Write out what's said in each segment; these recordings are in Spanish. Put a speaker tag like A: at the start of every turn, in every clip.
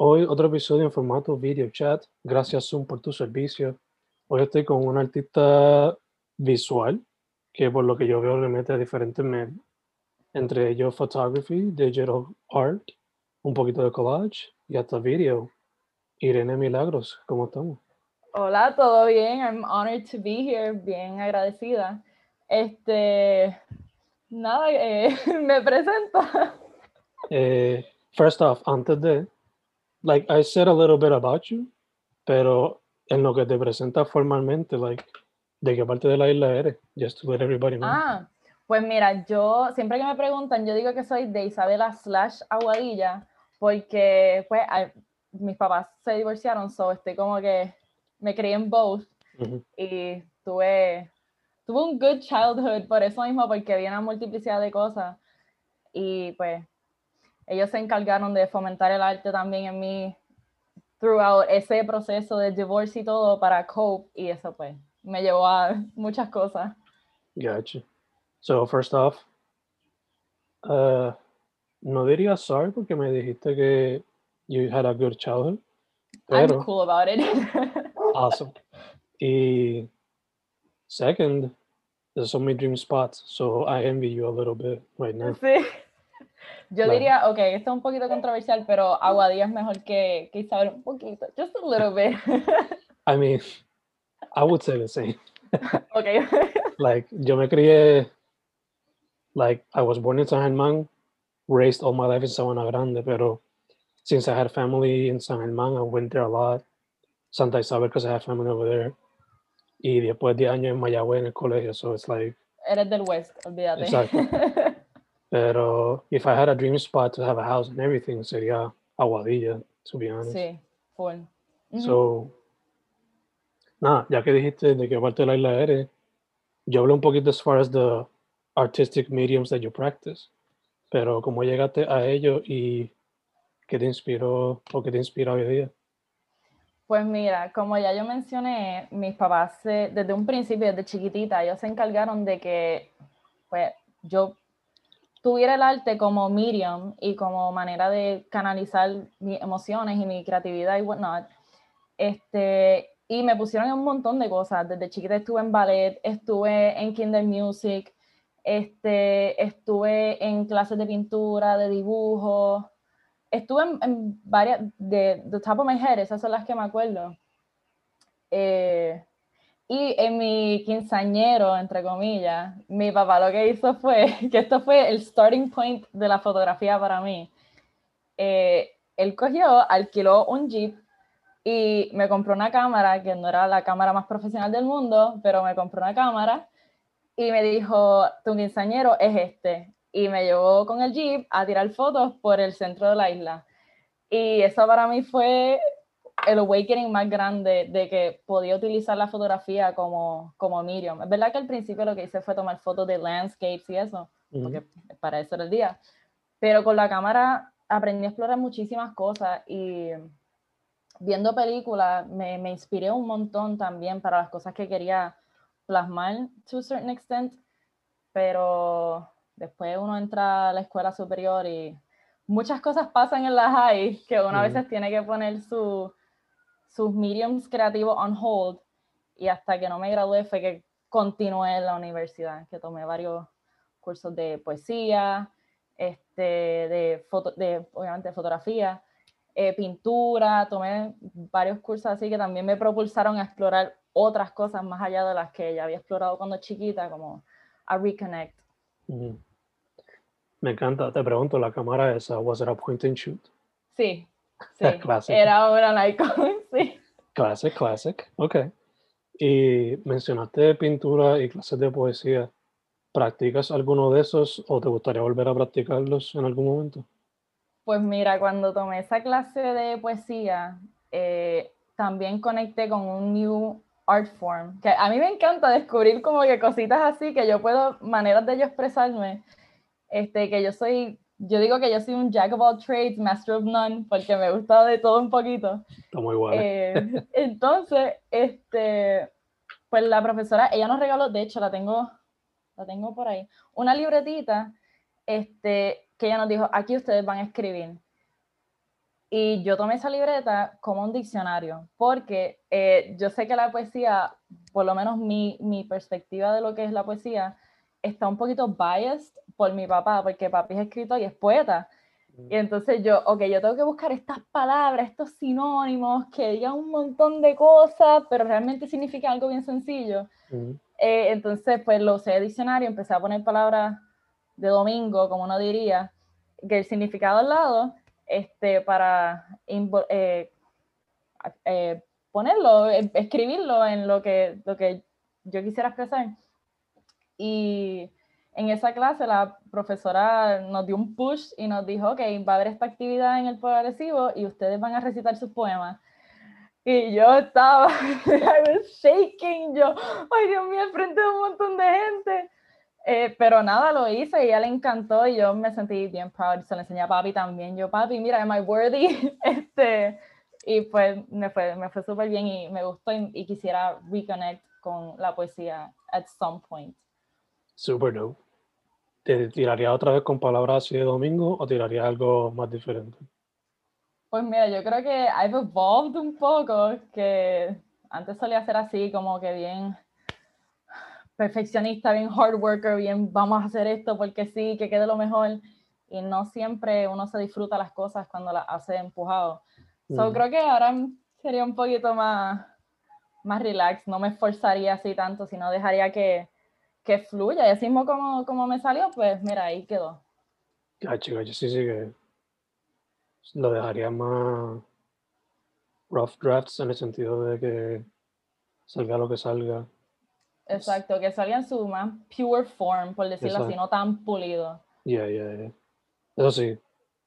A: Hoy otro episodio en formato video chat. Gracias Zoom por tu servicio. Hoy estoy con un artista visual que por lo que yo veo le mete a diferentes medios. Entre ellos photography, digital art, un poquito de collage y hasta video. Irene Milagros, ¿cómo estamos?
B: Hola, todo bien. I'm honored to be here. Bien agradecida. Este, nada, eh, me presento.
A: Eh, first off, antes de, like I said a little bit about you, pero en lo que te presenta formalmente, like, ¿de qué parte de la isla eres? Just to let everybody know.
B: Ah, pues mira, yo siempre que me preguntan, yo digo que soy de Isabela slash Aguadilla, porque pues mis papás se divorciaron, so estoy como que me crié en both y tuve, tuve un good childhood por eso mismo, porque había una multiplicidad de cosas y pues ellos se encargaron de fomentar el arte también en mí throughout ese proceso de divorcio y todo para cope y eso pues me llevó a muchas cosas.
A: Gotcha. So first off, uh, no diría sorry porque me dijiste que you had a good childhood.
B: Pero, I'm cool about it.
A: awesome. Y second, there's so many dream spots, so I envy you a little bit right now.
B: Sí. Yo diría, ok, esto es un poquito controversial, pero Aguadilla es mejor que, que Isabel un poquito, just a little bit.
A: I mean, I would say the same.
B: okay.
A: like, yo me crié, like, I was born in San Germán, raised all my life in Sabana Grande, pero since I had family in San Germán, I went there a lot. Santa Isabel, because I had family over there. Y después de años en Mayagüez en el colegio, so it's like...
B: Eres del West, olvídate.
A: Exacto. Pero if I had a dream spot to have a house and everything, sería Aguadilla, to be honest.
B: Sí, full.
A: So, nada, ya que dijiste de qué parte de la isla eres, yo hablo un poquito as far as the artistic mediums that you practice, pero cómo llegaste a ello y qué te inspiró o qué te inspira hoy día.
B: Pues mira, como ya yo mencioné, mis papás desde un principio, desde chiquitita, ellos se encargaron de que pues, yo tuviera el arte como medium y como manera de canalizar mis emociones y mi creatividad y whatnot. Este, y me pusieron en un montón de cosas. Desde chiquita estuve en ballet, estuve en Kinder Music, este, estuve en clases de pintura, de dibujo, estuve en, varias, de the top of my head, esas son las que me acuerdo. Eh, y en mi quinceañero, entre comillas, mi papá lo que hizo fue, que esto fue el starting point de la fotografía para mí. Eh, él cogió, alquiló un jeep y me compró una cámara, que no era la cámara más profesional del mundo, pero me compró una cámara y me dijo, tu quinceañero es este y me llevó con el jeep a tirar fotos por el centro de la isla. Y eso para mí fue el awakening más grande de que podía utilizar la fotografía como, como medium. Es verdad que al principio lo que hice fue tomar fotos de landscapes y eso, porque para eso era el día. Pero con la cámara aprendí a explorar muchísimas cosas y viendo películas me, me inspiré un montón también para las cosas que quería plasmar to a certain extent, pero después uno entra a la escuela superior y muchas cosas pasan en la high que uno a veces tiene que poner su, sus mediums creativos on hold y hasta que no me gradué fue que continué en la universidad, que tomé varios cursos de poesía, este, de, foto, de obviamente fotografía, eh, pintura, tomé varios cursos así que también me propulsaron a explorar otras cosas más allá de las que ya había explorado cuando chiquita, como a reconnect.
A: Me encanta. Te pregunto, ¿la cámara esa, was it a point and shoot?
B: Sí, sí. Era una Nikon, sí.
A: Classic, classic. Ok. Y mencionaste pintura y clases de poesía. ¿Practicas alguno de esos o te gustaría volver a practicarlos en algún momento?
B: Pues mira, cuando tomé esa clase de poesía, eh, también conecté con un new art form, que a mí me encanta descubrir como que cositas así, que yo puedo, maneras de yo expresarme, este, que yo soy, yo digo que yo soy un jack of all trades, master of none, porque me gusta de todo un poquito.
A: Está muy bueno.
B: Eh, entonces, este, pues la profesora, ella nos regaló, de hecho la tengo, la tengo por ahí, una libretita, este, que ella nos dijo, aquí ustedes van a escribir. Y yo tomé esa libreta como un diccionario, porque eh, yo sé que la poesía, por lo menos mi, mi perspectiva de lo que es la poesía, está un poquito biased por mi papá, porque papi es escritor y es poeta. Y entonces yo, ok, yo tengo que buscar estas palabras, estos sinónimos que digan un montón de cosas, pero realmente significan algo bien sencillo. Eh, entonces, pues lo usé de diccionario, empecé a poner palabras de domingo, como uno diría, que el significado al lado, este, para eh, eh, ponerlo, escribirlo en lo que, lo que yo quisiera expresar. Y en esa clase la profesora nos dio un push y nos dijo, ok, va a haber esta actividad en el progresivo y ustedes van a recitar sus poemas. Y yo estaba, I was shaking, yo, ay Dios mío, frente de un montón de gente. Eh, pero nada, lo hice y a ella le encantó y yo me sentí bien proud. Se lo enseñé a papi también. Yo, papi, mira, am I worthy? este, y pues me fue, me fue súper bien y me gustó y, y, quisiera reconnect con la poesía at some point.
A: Super dope. ¿Te tiraría otra vez con palabras así de domingo o tiraría algo más diferente?
B: Pues mira, yo creo que I've evolved un poco, que antes solía ser así, como que bien perfeccionista, bien hard worker, bien vamos a hacer esto porque sí, que quede lo mejor. Y no siempre uno se disfruta las cosas cuando las hace empujado. So, mm. creo que ahora sería un poquito más, más relax, no me esforzaría así tanto, sino dejaría que, que fluya. Y así mismo como, como me salió, pues mira, ahí quedó.
A: Ah, chica, yo sí, sí que lo dejaría más rough drafts en el sentido de que salga lo que salga.
B: Exacto, que salga en su más pure form, por decirlo así, no tan pulido.
A: Yeah, yeah, yeah. Eso sí,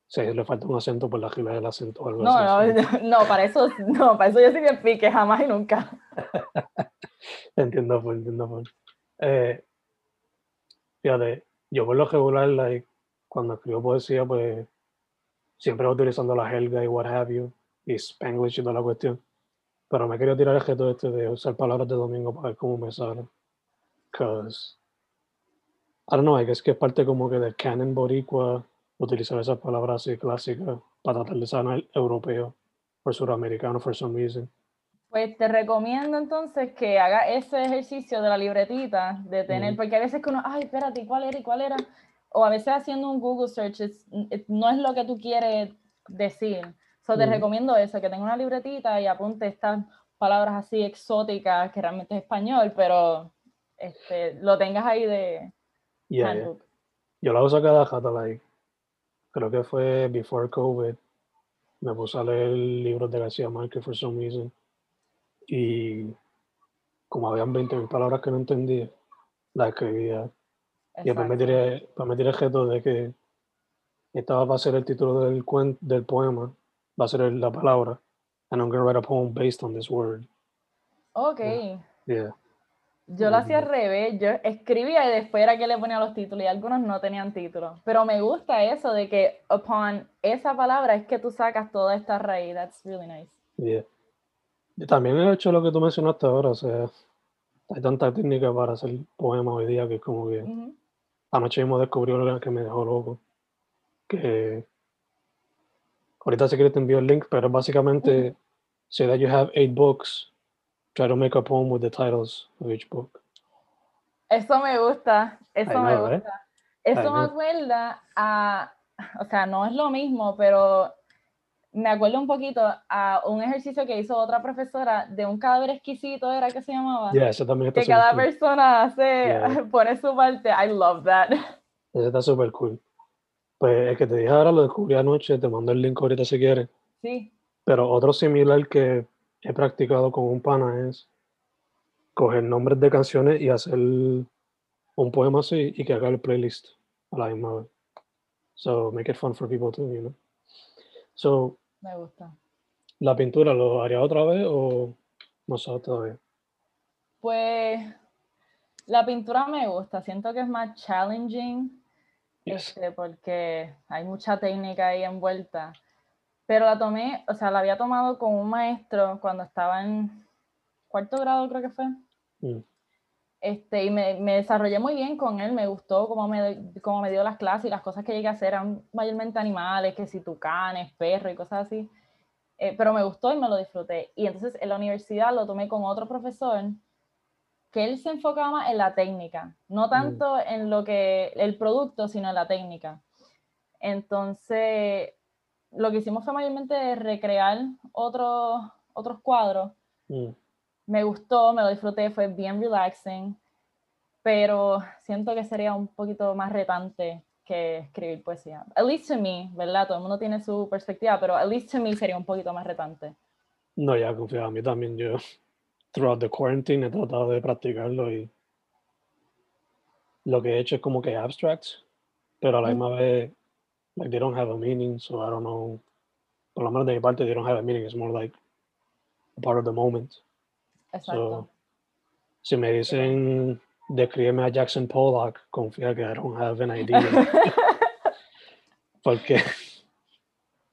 A: sí, le falta un acento por la gila del acento o algo
B: no, así. No, no, para eso, no, para eso yo sí me pique, jamás y nunca.
A: entiendo, pues, entiendo, pues. Eh, Fíjate, yo por lo regular, like, cuando escribo poesía, pues siempre utilizando la helga y what have you, y Spanglish y toda la cuestión. Pero me quería tirar el gesto este de usar palabras de domingo para ver cómo me sale. Cause, I don't know, guess que es parte como que del canon boricua utilizar esas palabras así clásicas para tratar de sanar europeo o suramericano for some reason.
B: Pues te recomiendo entonces que haga ese ejercicio de la libretita, de tener, porque a veces que uno, ay, espérate, ¿cuál era y cuál era? O a veces haciendo un Google search no es lo que tú quieres decir. So, te recomiendo eso, que tenga una libretita y apunte estas palabras así exóticas, que realmente es español, pero este, lo tengas ahí de
A: Yo la uso cada rato, like, creo que fue before COVID, me puse a leer libros de García Márquez for some reason y como habían 20.000 palabras que no entendía, las escribía. Y después me tiré, pues me tiré el gesto de que esta va a ser el título del, del poema, va a ser la palabra, and I'm going to write a poem based on this word.
B: Ok.
A: Yeah.
B: Yo lo hacía al revés, yo escribía y después era que le ponía los títulos y algunos no tenían títulos. Pero me gusta eso de que upon esa palabra es que tú sacas toda esta raíz. That's really nice.
A: Yeah. Y también he hecho lo que tú mencionaste ahora, o sea, hay tanta técnica para hacer poemas hoy día que es como que
B: Ujú.
A: anoche mismo descubrí algo que me dejó loco. Que ahorita si quieres te envío el link, pero básicamente say that you have eight books, try to make a poem with the titles of each book.
B: Eso me gusta, eso
A: I
B: me
A: know, right?
B: gusta. Eso
A: I
B: me
A: know.
B: acuerda a, o sea, no es lo mismo, pero me acuerdo un poquito a un ejercicio que hizo otra profesora de un cadáver exquisito, ¿era que se llamaba?
A: Yeah, eso también está
B: que cada
A: cool.
B: persona hace,
A: Yeah.
B: pone su parte. I love that.
A: Ese está súper cool. Pues el que te dije ahora lo descubrí anoche, te mando el link ahorita si quieres.
B: Sí,
A: Pero otro similar que he practicado con un pana es coger nombres de canciones y hacer un poema así y que haga el playlist a la misma vez. So make it fun for people too, you know. So,
B: me gusta.
A: ¿la pintura lo haría otra vez o no sabes todavía?
B: Pues la pintura me gusta, siento que es más challenging.
A: Yes.
B: este, porque hay mucha técnica ahí envuelta. Pero la tomé, o sea, la había tomado con un maestro cuando estaba en cuarto grado, creo que fue.
A: Mm.
B: Este, y me, me desarrollé muy bien con él, me gustó cómo me, cómo me dio las clases y las cosas que llegué a hacer eran mayormente animales, que si tucanes, perros y cosas así. Eh, pero me gustó y me lo disfruté. Y entonces en la universidad lo tomé con otro profesor que él se enfocaba más en la técnica, no tanto en lo que el producto, sino en la técnica. Entonces, lo que hicimos fue mayormente recrear otros otros cuadros.
A: Mm.
B: Me gustó, me lo disfruté, fue bien relaxing, pero siento que sería un poquito más retante que escribir poesía. At least to me, ¿verdad? Todo el mundo tiene su perspectiva, pero at least to me sería un poquito más retante.
A: No, ya confía, a mí también. Yo, throughout the quarantine, he tratado de practicarlo y lo que he hecho es como que abstracts, pero a la
B: Mm.
A: misma vez, like, they don't have a meaning, so I don't know. Por lo menos de mi parte, they don't have a meaning, it's more like a part of the moment.
B: Exacto.
A: So, si me dicen, descríbeme a Jackson Pollock, confía que I don't have an idea, porque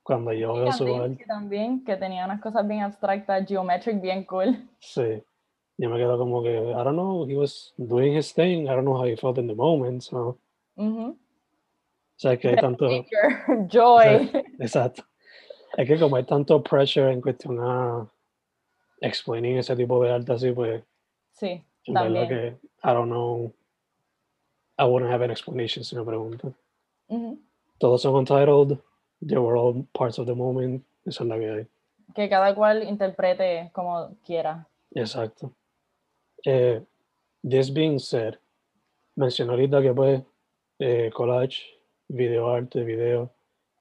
A: cuando yo veo su arte,
B: también, que tenía unas cosas bien abstractas, geometric, bien cool.
A: Sí. Yo me quedo como que, I don't know, he was doing his thing, I don't know how he felt in the moment, so, o
B: Ujú.
A: sea, que hay tanto,
B: joy.
A: exacto, es que como hay tanto pressure en cuestión a explaining ese tipo de arte así, pues,
B: Sí, también.
A: que, I don't know, I wouldn't have an explanation si me preguntan.
B: Ujú.
A: Todos son untitled, they were all parts of the moment, esa es la que hay.
B: Que cada cual interprete como quiera.
A: Exacto. Eh, this being said, mencioné ahorita que pues eh, collage, video arte, video.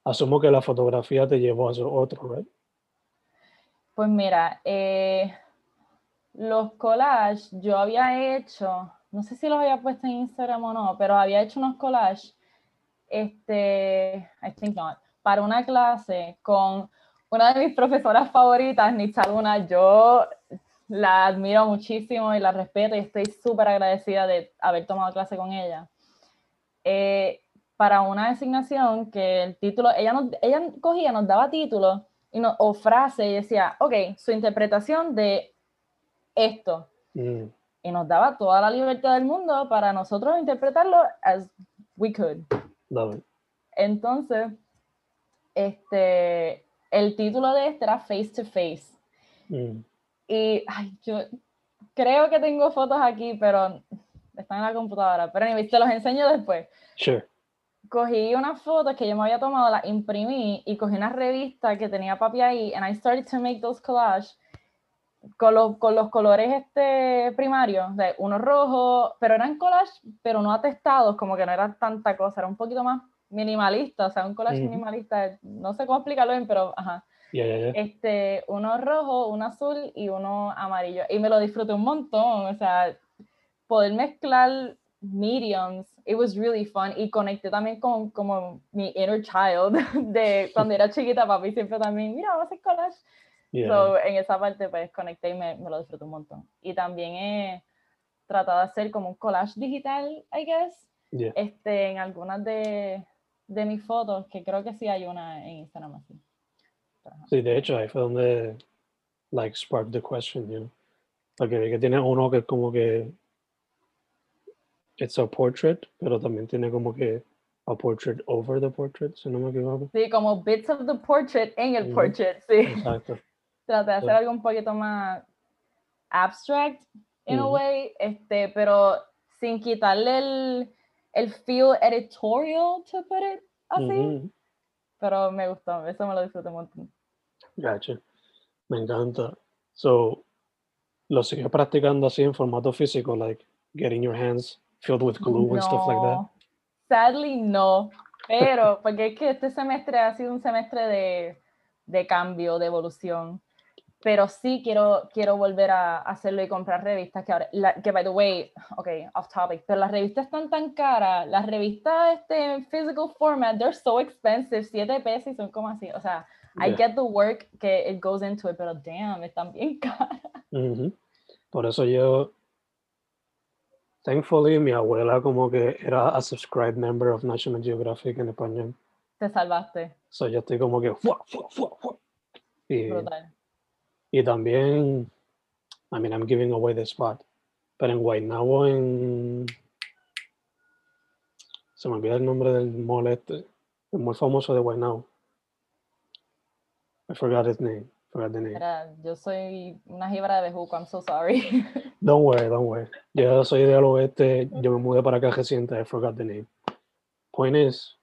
A: Asumo que la fotografía te llevó a eso otro, ¿right?
B: Pues mira, eh, los collages yo había hecho, no sé si los había puesto en Instagram o no, pero había hecho unos collages, este, I think not, para una clase con una de mis profesoras favoritas, Nitza Luna. Yo la admiro muchísimo y la respeto y estoy súper agradecida de haber tomado clase con ella. Eh, para una designación que el título, ella, nos, ella cogía, nos daba títulos y no, o frase y decía, ok, su interpretación de esto.
A: Mm,
B: Y nos daba toda la libertad del mundo para nosotros interpretarlo as we could.
A: love it.
B: Entonces, este, el título de este era Face to Face.
A: Mm,
B: Y ay, yo creo que tengo fotos aquí, pero están en la computadora. Pero anyway, te los enseño después.
A: Sure.
B: Cogí unas fotos que yo me había tomado, las imprimí y cogí una revista que tenía papi ahí and I started to make those collages con los, con los colores este primarios, de uno rojo, pero eran collages, pero no atestados, como que no era tanta cosa, era un poquito más minimalista, o sea, un collage
A: Ujú.
B: minimalista, no sé cómo explicarlo bien, pero ajá.
A: Yeah, yeah, yeah.
B: Este, uno rojo, uno azul y uno amarillo. Y me lo disfruté un montón, o sea, poder mezclar mediums, it was really fun. Y conecté también con como mi inner child de cuando era chiquita, papi siempre también, mira, vamos a hacer collage.
A: Yeah,
B: So, en esa parte pues conecté y me, me lo disfruté un montón. Y también he tratado de hacer como un collage digital, I guess,
A: yeah.
B: este, en algunas de, de mis fotos, que creo que sí hay una en Instagram así. Pero.
A: Sí, de hecho, ahí fue donde like sparked the question, you know. Porque vi que tiene uno que es como que it's a portrait, pero también tiene como que a portrait over the portrait, si no me equivoco.
B: Sí, como bits of the portrait en el portrait, sí.
A: Exacto.
B: Traté de hacer
A: Sí.
B: algo un poquito más abstract, in a
A: Ujú.
B: way, este, pero sin quitarle el, el feel editorial, to put it así. Pero me gustó, eso me lo disfruté un montón.
A: Gotcha. Me encanta. So, lo sigues practicando así en formato físico, like getting your hands filled with glue and stuff like that.
B: No, Sadly, no. Pero, porque es que este semestre ha sido un semestre de, de cambio, de evolución. Pero sí quiero, quiero volver a hacerlo y comprar revistas que ahora, la- que by the way, ok, off topic, pero las revistas están tan caras, las revistas este, en physical format, they're so expensive, 7 pesos y son como así, o sea, I
A: Yeah.
B: get the work que it goes into it, pero damn, están bien caras.
A: Por eso yo, thankfully, mi abuela como que era a subscribed member of National Geographic en español.
B: Te salvaste,
A: So yo estoy como que ¡fua, fua, fua! Y,
B: brutal.
A: y también, I mean, I'm giving away the spot. Pero en Guaynabo, en... Se me olvida el nombre del mall este. Muy famoso de Guaynabo. I forgot his name.
B: Yo soy una jíbara de bejuco, I'm so sorry.
A: Don't worry, don't worry. Yo soy del oeste, yo me mudé para acá reciente, I forgot the name. Point is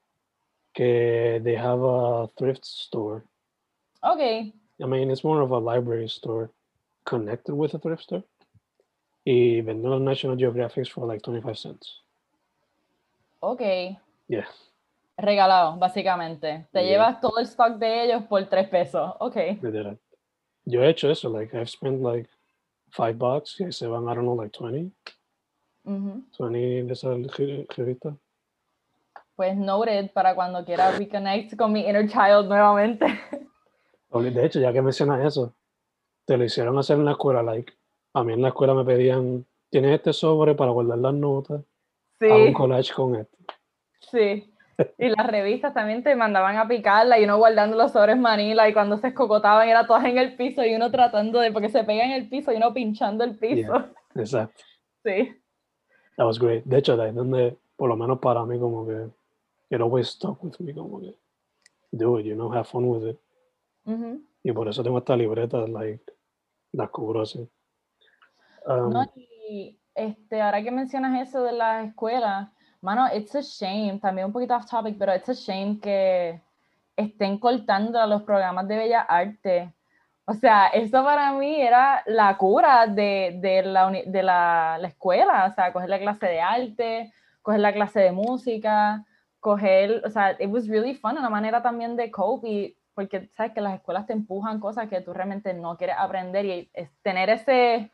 A: que they have a thrift store.
B: ok,
A: I mean, it's more of a library store connected with a thrift store. Y venden los National Geographics for like 25 cents.
B: ok.
A: Yeah.
B: Regalado, básicamente. Te
A: Yeah.
B: llevas todo el stock de ellos por tres pesos. Ok.
A: literal. Yo he hecho eso, like I've spent like five bucks y se van, I don't know, like 20,
B: Ujú.
A: 20 de esas re- revistas.
B: Pues noted para cuando quiera reconnect con mi inner child nuevamente.
A: De hecho, ya que mencionas eso, te lo hicieron hacer en la escuela, like, a mí en la escuela me pedían, tienes este sobre para guardar las notas, haz un
B: Sí,
A: collage con esto.
B: sí. Y las revistas también te mandaban a picarla y uno guardando los sobres manila y cuando se escocotaban era todas en el piso y uno tratando de, porque se pega en el piso y uno pinchando el piso.
A: Exacto.
B: Sí.
A: That was great. De hecho, de ahí donde, por lo menos para mí, como que, it always stuck with me, como que, do it, you know, have fun with it. Y por eso tengo esta libreta, like, la cubro así. Um,
B: No, y este, ahora que mencionas eso de las escuelas, mano, it's a shame, también un poquito off topic, pero it's a shame que estén cortando a los programas de Bellas Artes. O sea, eso para mí era la cura de, de, la, de la, la escuela, o sea, coger la clase de arte, coger la clase de música, coger, o sea, it was really fun, una manera también de cope, y, porque sabes que las escuelas te empujan cosas que tú realmente no quieres aprender y es tener ese,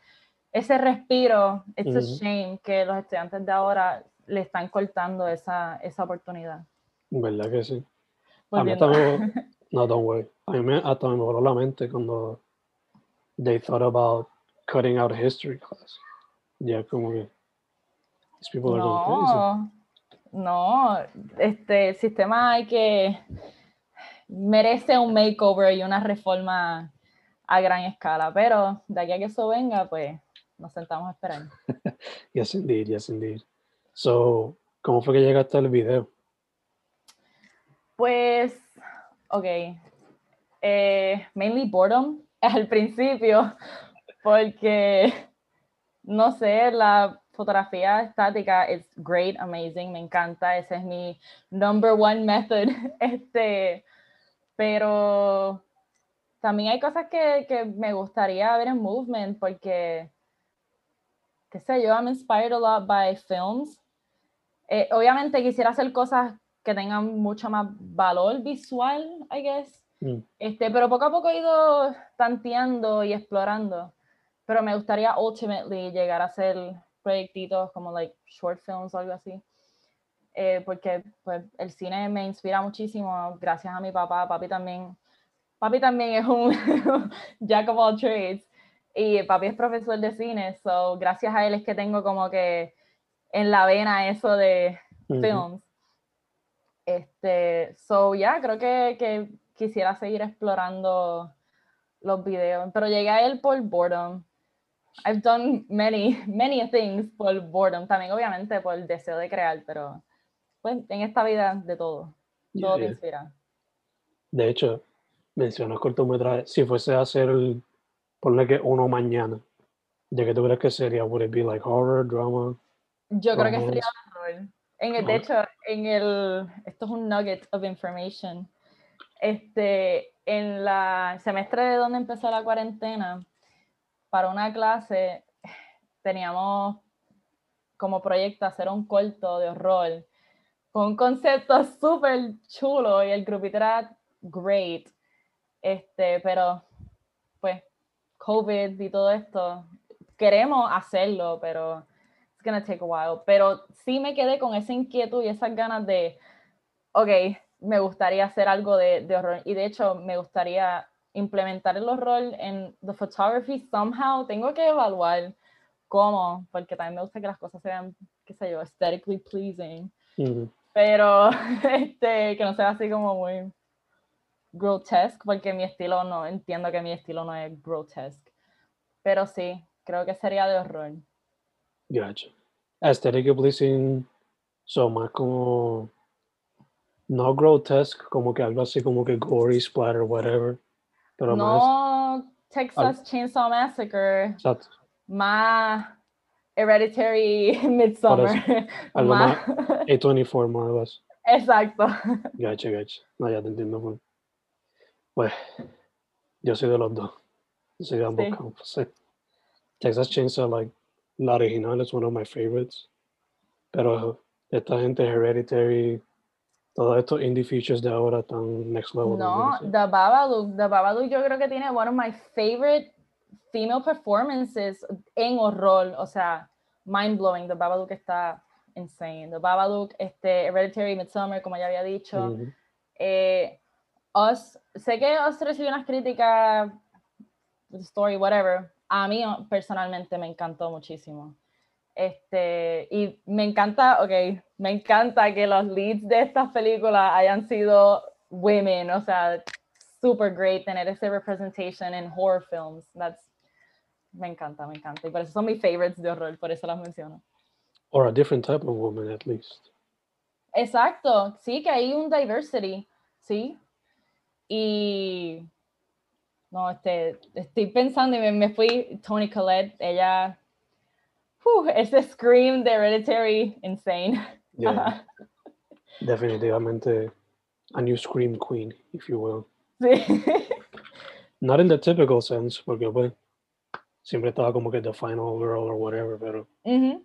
B: ese respiro, it's a shame que los estudiantes de ahora le están cortando esa, esa oportunidad.
A: ¿Verdad que sí? A mí me, no, don't worry. A mí me, hasta me voló la mente cuando they thought about cutting out history class. Ya como que these people are going crazy.
B: No, no, este el sistema hay que merece un makeover y una reforma a gran escala, pero de aquí a que eso venga, pues nos sentamos a esperar.
A: Yes, indeed, yes, indeed. So, ¿cómo fue que llegaste al video?
B: Pues, ok, eh, mainly boredom al principio, porque, no sé, la fotografía estática es great, amazing, me encanta, ese es mi number one method, este, pero también hay cosas que, que me gustaría ver en movement, porque, qué sé yo, I'm inspired a lot by films. Eh, obviamente quisiera hacer cosas que tengan mucho más valor visual, I guess.
A: Mm.
B: Este, pero poco a poco he ido tanteando y explorando. Pero me gustaría ultimately llegar a hacer proyectitos como like short films o algo así. Eh, porque pues, el cine me inspira muchísimo gracias a mi papá. Papi también, papi también es un jack of all trades. Y papi es profesor de cine, so gracias a él es que tengo como que en la vena eso de, films. Este, so ya, creo que, que quisiera seguir explorando los videos, pero llegué a él por boredom. I've done many, many things por boredom, también obviamente por el deseo de crear, pero pues en esta vida de todo, todo te
A: Yeah.
B: inspira.
A: De hecho, mencionas cortometrajes. Si fuese a hacer, el- ponle que uno mañana, ¿de qué tú crees que sería? Would it be like horror, drama?
B: Yo creo que sería horror. En el, de hecho, en el, esto es un nugget of information. Este, en la semestre de donde empezó la cuarentena, para una clase teníamos como proyecto hacer un corto de horror con un concepto súper chulo y el grupito era great. Este, pero pues COVID y todo esto, queremos hacerlo, pero it's gonna take a while. Pero sí me quedé con esa inquietud y esas ganas de, ok, me gustaría hacer algo de, de horror. Y de hecho, me gustaría implementar el horror en the photography somehow. Tengo que evaluar cómo, porque también me gusta que las cosas sean, qué sé yo, aesthetically pleasing.
A: Ujú.
B: Pero este, que no sea así como muy grotesque, porque mi estilo no, entiendo que mi estilo no es grotesque. Pero sí, creo que sería de horror.
A: Gotcha. Aesthetic pleasing, son más como, no grotesque, como que algo así como que gory, splatter, whatever. Pero más,
B: no Texas Chainsaw Massacre,
A: exacto,
B: más Hereditary Midsummer.
A: algo
B: más-
A: A24 más o menos.
B: Exacto.
A: Gacha, gacha. No, ya te entiendo. Pues, pues yo soy de los dos. Yo soy de ambos
B: Sí.
A: campos. sí. Texas Chainsaw, like, la original es one of my favorites. Pero esta gente Hereditary, todos estos indie features de ahora están next level.
B: No, The Babadook, The Babadook yo creo que tiene one of my favorite female performances en horror, o sea, mind blowing. The Babadook está insane. The Babadook, este, Hereditary, Midsummer, como ya había dicho. Eh, Us, sé que Us recibió unas críticas, the story, whatever. A mí oh, personalmente me encantó muchísimo. Este, y me encanta, ok, me encanta que los leads de estas películas hayan sido women, o sea, super great tener ese representation en horror films. That's, me encanta, me encanta. Y por eso son mis favorites de horror, por eso las menciono.
A: Or a different type of woman, at least.
B: Exacto, sí, que hay un diversity, sí. Y no, este, estoy pensando y me, me fui, Tony Collette, ella, uh, ese scream de Hereditary, insane.
A: Yeah, definitivamente a new scream queen, if you will.
B: Sí.
A: Not in the typical sense, porque pues siempre estaba como que the final girl or whatever, pero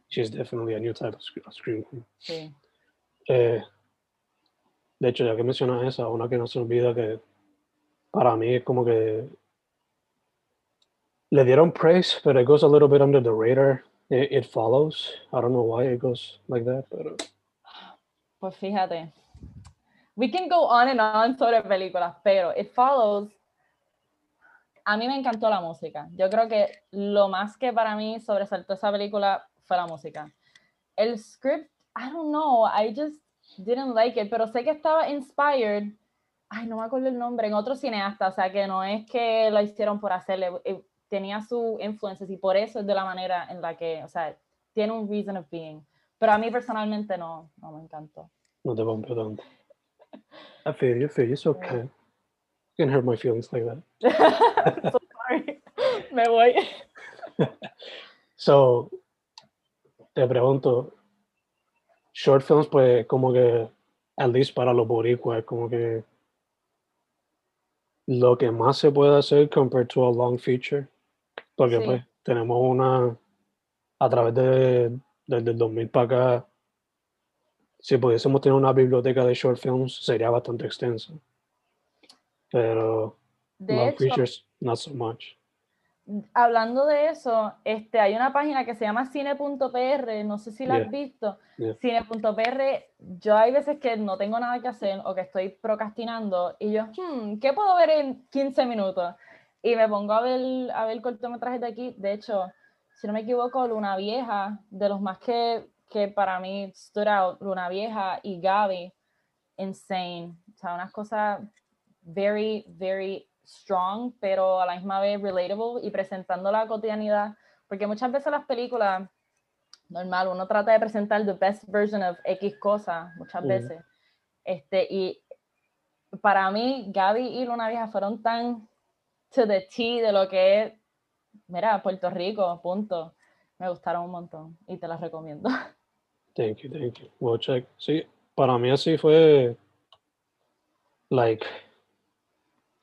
A: she's definitely a new type of sc- scream queen.
B: sí.
A: Eh, de hecho, ya que mencionas esa, una que no se olvida que para mí como que le dieron praise, pero it goes a little bit under the radar. It, it follows. I don't know why it goes like that, pero
B: Pues fíjate. We can go on and on sobre películas, pero It Follows. A mí me encantó la música. Yo creo que lo más que para mí sobresaltó esa película fue la música. El script, I don't know, I just didn't like it, pero sé que estaba inspired. Ay, no me acuerdo el nombre, en otro cineasta, o sea que no es que lo hicieron por hacerle, eh, tenía sus influencias y por eso es de la manera en la que, o sea, tiene un reason of being. Pero a mí personalmente no, no me encantó.
A: no te pompió tanto. I feel you, I feel you, it's okay. You can hurt my feelings like that.
B: so sorry. Me voy.
A: So, te pregunto, short films, pues, como que, at least para los boricuas, como que lo que más se puede hacer compared to a long feature, porque
B: Sí.
A: pues tenemos una, a través de, desde el 2000 para acá, si pudiésemos tener una biblioteca de short films, sería bastante extensa. Pero
B: De
A: long
B: hecho,
A: features, not so much.
B: Hablando de eso, este, hay una página que se llama cine.pr, no sé si la has visto.
A: Yeah.
B: Cine.pr, yo hay veces que no tengo nada que hacer o que estoy procrastinando y yo, hmm, ¿qué puedo ver en 15 minutos? Y me pongo a ver, a ver cortometrajes de aquí. De hecho, si no me equivoco, Luna Vieja, de los más que, que para mí stood out, Luna Vieja y Gaby, insane. O sea, unas cosas very, very strong, pero a la misma vez relatable y presentando la cotidianidad, porque muchas veces las películas, normal, uno trata de presentar the best version of X cosa, muchas veces, este, y para mí, Gaby y Luna Vieja fueron tan to the T de lo que es, mira, Puerto Rico, punto. Me gustaron un montón y te las recomiendo.
A: Thank you, thank you. We'll check. Sí, para mí así fue, like,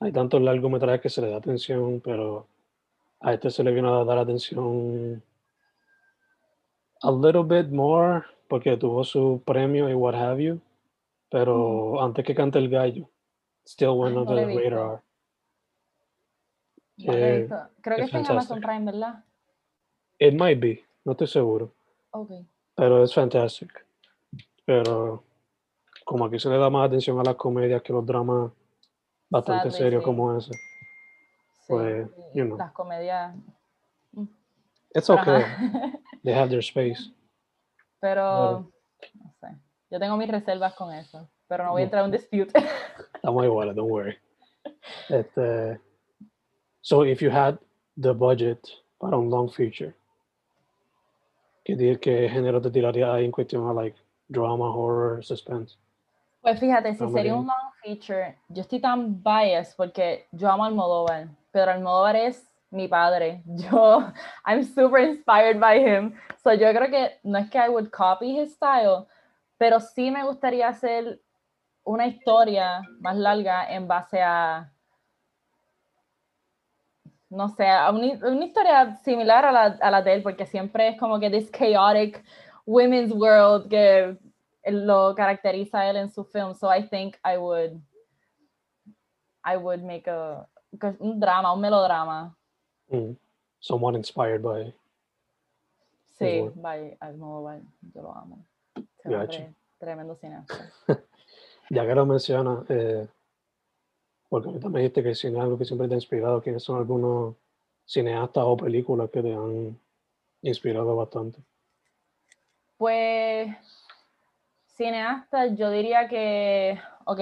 A: hay tantos largometrajes que se le da atención, pero a este se le vino a dar atención a little bit more, porque tuvo su premio y what have you, pero antes que cante el gallo, still went
B: Ay,
A: under
B: no
A: the radar.
B: No
A: Eh.
B: Creo que
A: es
B: está en Amazon. Prime, ¿verdad?
A: It might be, no estoy seguro.
B: Ok.
A: pero es fantastic. Pero como aquí se le da más atención a las comedias que los dramas bastante
B: Sadly,
A: serios
B: sí.
A: como ese.
B: Sí,
A: Pues,
B: y
A: you know.
B: Las comedias.
A: It's
B: pero
A: okay.
B: ajá.
A: They have their space.
B: Pero, no sé. Yo tengo mis reservas con eso. Pero no voy a entrar en un dispute.
A: Estamos iguales, don't worry. Este, so if you had the budget para un long feature, ¿qué, qué género te tiraría ahí en cuestión a like drama, horror, suspense?
B: Pues fíjate, si sería un long feature, yo estoy tan biased porque yo amo Almodóvar, pero Almodóvar es mi padre. Yo, I'm super inspired by him. So yo creo que no es que I would copy his style, pero sí me gustaría hacer una historia más larga en base a, no sé, a una, una historia similar a la, a la de él, porque siempre es como que this chaotic women's world que lo caracteriza él en su film. So I think I would, I would make a, un drama, un melodrama.
A: Mm. Someone inspired by.
B: Sí, by Almodóvar, yo lo amo.
A: Gotcha.
B: tremendo cineasta.
A: Ya que lo mencionas, eh, porque ahorita me dijiste que el cine es algo que siempre te ha inspirado, ¿quiénes son algunos cineastas o películas que te han inspirado bastante?
B: Pues, cineasta, yo diría que, ok,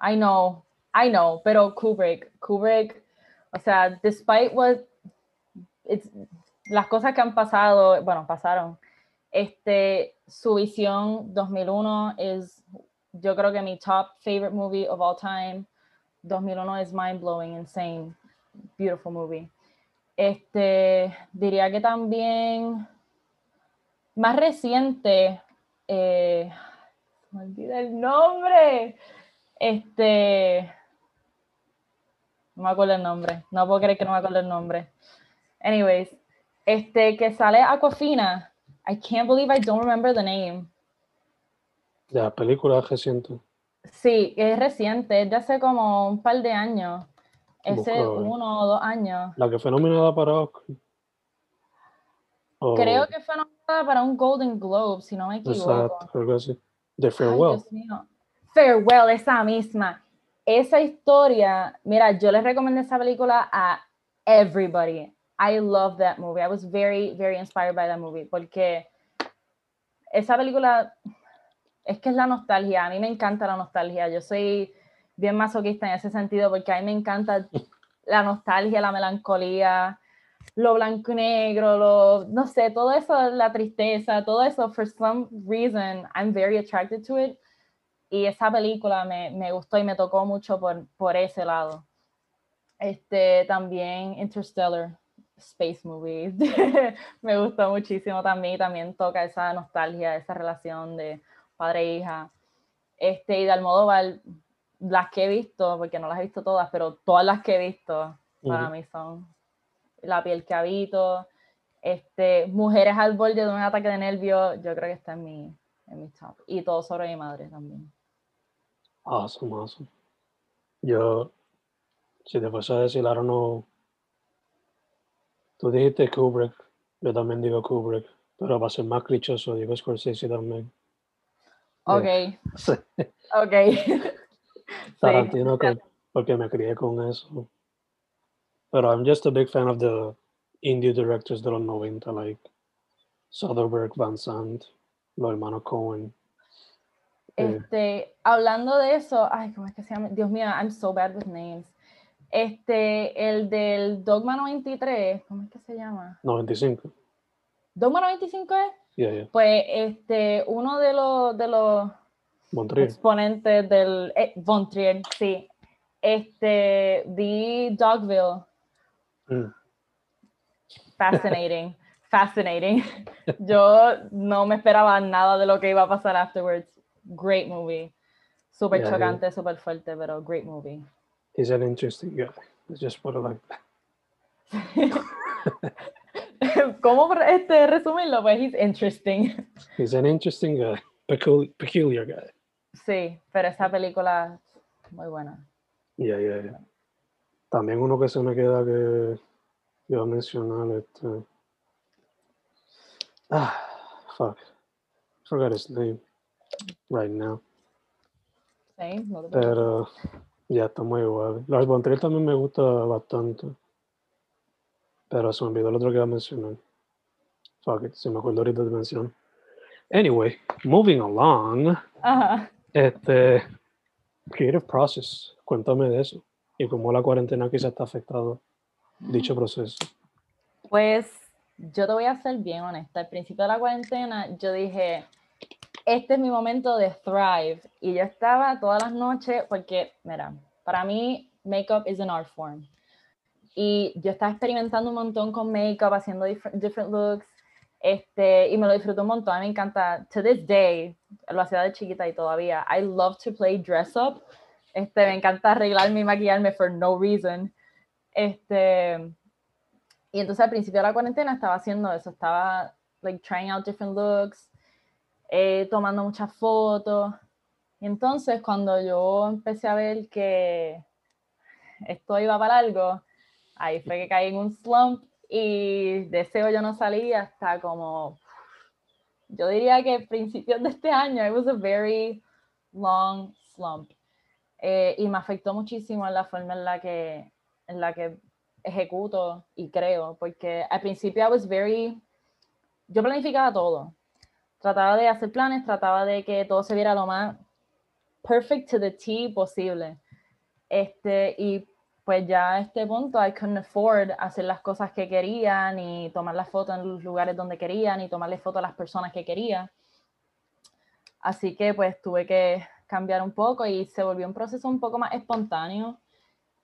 B: I know, I know, pero Kubrick, Kubrick, o sea, despite what, it's, las cosas que han pasado, bueno, pasaron, este, su visión 2001 es, yo creo que mi top favorite movie of all time, 2001 es mind blowing, insane, beautiful movie. Este, diría que también, más reciente, eh, me olvida el nombre. Este, no me acuerdo el nombre. No puedo creer que no me acuerdo el nombre. Anyways, este que sale Aquafina. I can't believe I don't remember the name.
A: Ya, películas recientes.
B: Sí, es reciente, es de hace como un par de años. Ese uno o dos años.
A: La que fue nominada para Oscar. O-
B: Creo que fue nominada para un Golden Globe, si no me equivoco.
A: Exacto, algo así.
B: Ay,
A: Farewell.
B: Farewell, esa misma. Esa historia, mira, yo les recomendé esa película a everybody. I love that movie. I was very, very inspired by that movie porque esa película es que es la nostalgia. A mí me encanta la nostalgia. Yo soy bien masoquista en ese sentido porque a mí me encanta la nostalgia, la melancolía, lo blanco y negro, lo, no sé, todo eso, la tristeza, todo eso, for some reason, I'm very attracted to it. Y esa película me, me gustó y me tocó mucho por, por ese lado. Este, también Interstellar, Space Movie, me gustó muchísimo también y también toca esa nostalgia, esa relación de padre e hija. Este, y de Almodóvar, las que he visto, porque no las he visto todas, pero todas las que he visto para
A: Ujú.
B: mí son La piel que habito, este, Mujeres al borde de un ataque de nervios, yo creo que está en mi, en mi top. Y todo sobre mi madre también.
A: Awesome, awesome. Yo, si te fuese a decir, don't know. Tú dijiste Kubrick, yo también digo Kubrick, pero para ser más clichoso digo Scorsese también.
B: Ok,
A: Sí.
B: ok. Sí,
A: Tarantino, que- porque me crié con eso. Pero I'm just a big fan of the indie directors de los 90, like Soderbergh, Van Sant, los hermanos Cohen.
B: Este, hablando de eso, ay, ¿cómo es que se llama? Dios mío, I'm so bad with names. Este, el del Dogma 93, ¿cómo es que se llama?
A: 95.
B: ¿Dogma 95 es?
A: Yeah, yeah.
B: Pues este, uno de los, de los exponentes del eh, Von Trier, sí. Este, vi Dogville.
A: Mm.
B: Fascinating, fascinating. Yo no me esperaba nada de lo que iba a pasar afterwards. Great movie. Súper
A: Yeah,
B: chocante, súper fuerte, pero great movie.
A: He's an interesting guy. Let's just put it like that.
B: ¿Cómo este, resumirlo? Pues he's interesting.
A: He's an interesting guy. Pecul- peculiar guy.
B: Sí, pero esa película muy buena.
A: Yeah, yeah, yeah. También uno que se me queda que iba a mencionar este. Ah, fuck. Forgot his name right now.
B: Sí, no.
A: Pero ya está muy igual. Lars von Trier también me gusta bastante. Pero se me olvidó el otro que iba a mencionar. Fuck it, si me acuerdo ahorita de mencionar. Anyway, moving along.
B: Ajá.
A: Este, creative process, cuéntame de eso y cómo la cuarentena quizás está afectado dicho proceso.
B: Pues yo te voy a ser bien honesta. Al principio de la cuarentena yo dije, este es mi momento de thrive. Y yo estaba todas las noches, porque, mira, para mí, makeup is an art form. Y yo estaba experimentando un montón con makeup, haciendo dif- different looks. Este, y me lo disfruto un montón. A mí me encanta, to this day, lo hacía de chiquita y todavía. I love to play dress up. Este, me encanta arreglarme y maquillarme for no reason. Este, y entonces al principio de la cuarentena estaba haciendo eso, estaba like trying out different looks, eh, tomando muchas fotos. Y entonces cuando yo empecé a ver que esto iba para algo, ahí fue que caí en un slump y de ese yo no salí hasta como, yo diría que principios de este año, it was a very long slump. Eh, y me afectó muchísimo en la forma en la que, en la que ejecuto y creo, porque al principio I was very, yo planificaba todo, trataba de hacer planes, trataba de que todo se viera lo más perfect to the T posible. Este, y pues ya a este punto I couldn't afford hacer las cosas que quería, ni tomar las fotos en los lugares donde quería, ni tomarle fotos a las personas que quería. Así que pues tuve que cambiar un poco y se volvió un proceso un poco más espontáneo,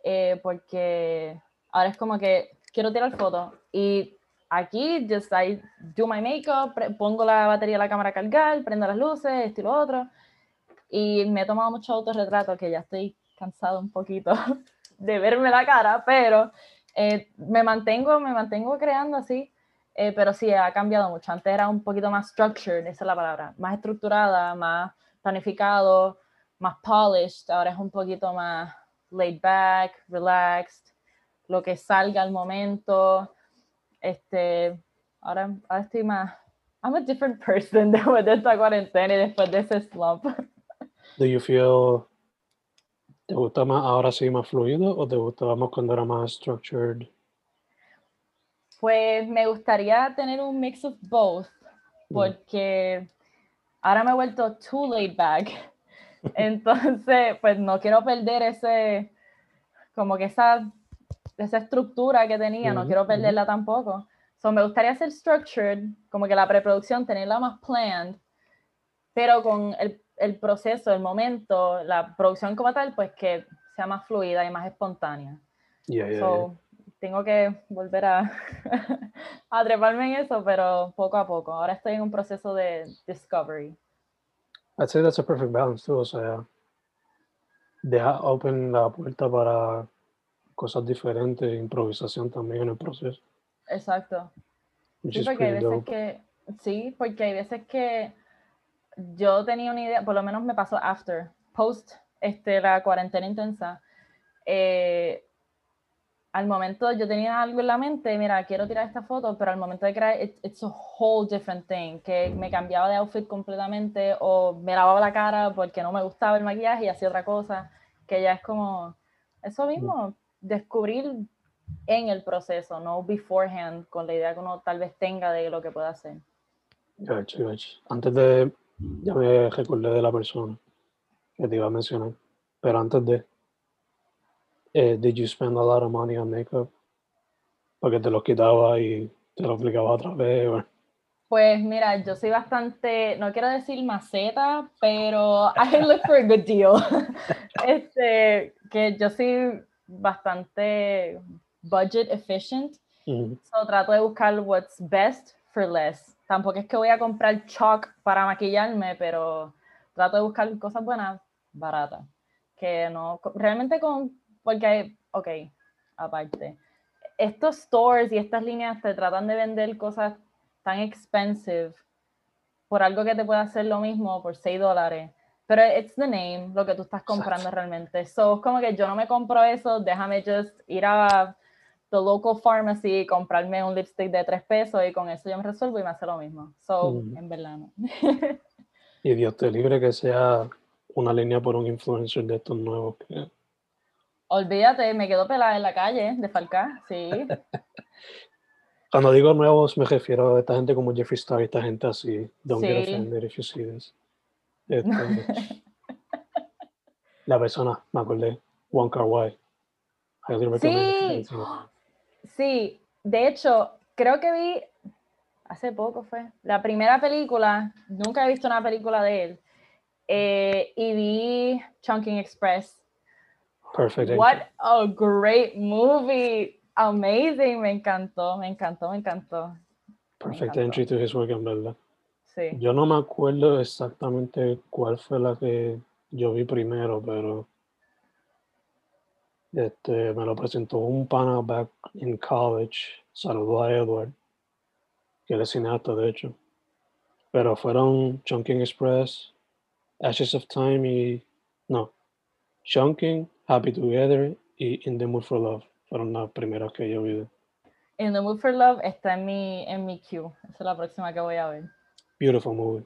B: eh, porque ahora es como que quiero tirar fotos y aquí just I do my makeup, pongo la batería de la cámara a cargar, prendo las luces, esto y lo otro. Y me he tomado mucho autorretrato que ya estoy cansado un poquito de verme la cara, pero eh, me mantengo, me mantengo creando así. eh, pero sí, ha cambiado mucho. Antes era un poquito más structured, esa es la palabra, más estructurada, más planificado, más polished. Ahora es un poquito más laid back, relaxed, lo que salga al momento. Este, ahora, ahora estoy más. I'm a different person después de esta cuarentena y después de ese slump.
A: Do you feel te gusta más ahora sí más fluido o te gustaba más cuando era más structured?
B: Pues me gustaría tener un mix of both,
A: Mm.
B: porque ahora me he vuelto too laid back. Entonces, pues no quiero perder ese, como que esa, esa estructura que tenía, no quiero perderla tampoco. So me gustaría ser structured, como que la preproducción, tenerla más planned, pero con el, el proceso, el momento, la producción como tal, pues que sea más fluida y más espontánea.
A: Yeah, yeah, yeah.
B: Tengo que volver a, a treparme en eso, pero poco a poco. Ahora estoy en un proceso de discovery.
A: I'd say that's a perfect balance too, o sea, deja open la puerta para cosas diferentes, improvisación también en el proceso.
B: Exacto. Sí, porque hay veces
A: dope.
B: que, sí, porque hay veces que yo tenía una idea, por lo menos me pasó after, post este, la cuarentena intensa. eh, al momento yo tenía algo en la mente, mira, quiero tirar esta foto, pero al momento de crear, it- it's a whole different thing, que me cambiaba de outfit completamente o me lavaba la cara porque no me gustaba el maquillaje y hacía otra cosa, que ya es como eso mismo, descubrir en el proceso, no beforehand, con la idea que uno tal vez tenga de lo que pueda hacer.
A: Gotcha, gotcha. Antes de, ya me recordé de la persona. que te iba a mencionar. Pero antes de, eh, did you spend a lot of money on makeup? Porque te lo quitaba y te lo aplicaba otra vez.
B: Pues mira, yo soy bastante, no quiero decir maceta, pero I look for a good deal. Este, que yo soy bastante budget efficient,
A: Ujú.
B: so trato de buscar what's best for less. Tampoco es que voy a comprar chalk para maquillarme, pero trato de buscar cosas buenas, baratas. Que no, realmente con, porque, ok, aparte, estos stores y estas líneas te tratan de vender cosas tan expensive por algo que te puede hacer lo mismo por 6 dólares. Pero it's the name, lo que tú estás comprando realmente. So, es como que yo no me compro eso, déjame just ir a the local pharmacy y comprarme un lipstick de 3 pesos y con eso yo me resuelvo y me hace lo mismo. So,
A: Mm.
B: en verdad no.
A: Y Dios te libre que sea una línea por un influencer de estos nuevos. que-
B: Olvídate, me quedo pelada en la calle de Falcá, sí.
A: Cuando digo nuevos me refiero a esta gente como Jeffree Star y esta gente así. Don't get
B: Sí.
A: offended if you see this. Este, la persona, me acordé, One Car recommend.
B: Sí. Sí, de hecho, creo que vi, hace poco fue, la primera película, nunca he visto una película de él, eh, y vi Chunking Express.
A: Perfect.
B: What a great movie. Amazing, me encantó, me encantó, me encantó.
A: Perfect
B: encantó.
A: entry to his work, en verdad.
B: Sí.
A: Yo no me acuerdo exactamente cuál fue la que yo vi primero, pero este, me lo presentó un pana back in college. Saludó a Edward, que es cineasta, de hecho. Pero fueron Chunking Express, Ashes of Time y. No. Chunking, Happy Together y In the Mood for Love. Fueron las primeras que yo vi.
B: In the Mood for Love está en mi, en mi queue. Esa es la próxima que voy a ver.
A: Beautiful movie.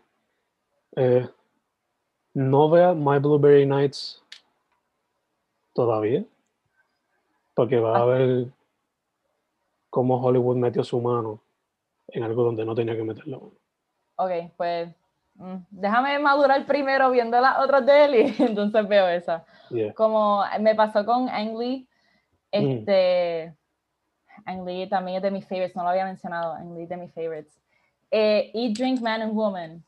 A: Eh, no vea My Blueberry Nights todavía, porque va a
B: Ah.
A: ver cómo Hollywood metió su mano en algo donde no tenía que meter la mano.
B: Ok, pues déjame madurar primero viendo las otras de él y entonces veo esa.
A: Yeah.
B: Como me pasó con Ang Lee,
A: Mm.
B: este, Ang Lee también es de mis favorites, no lo había mencionado, Ang Lee es de mis favorites. Eh, Eat, Drink, Man and Woman.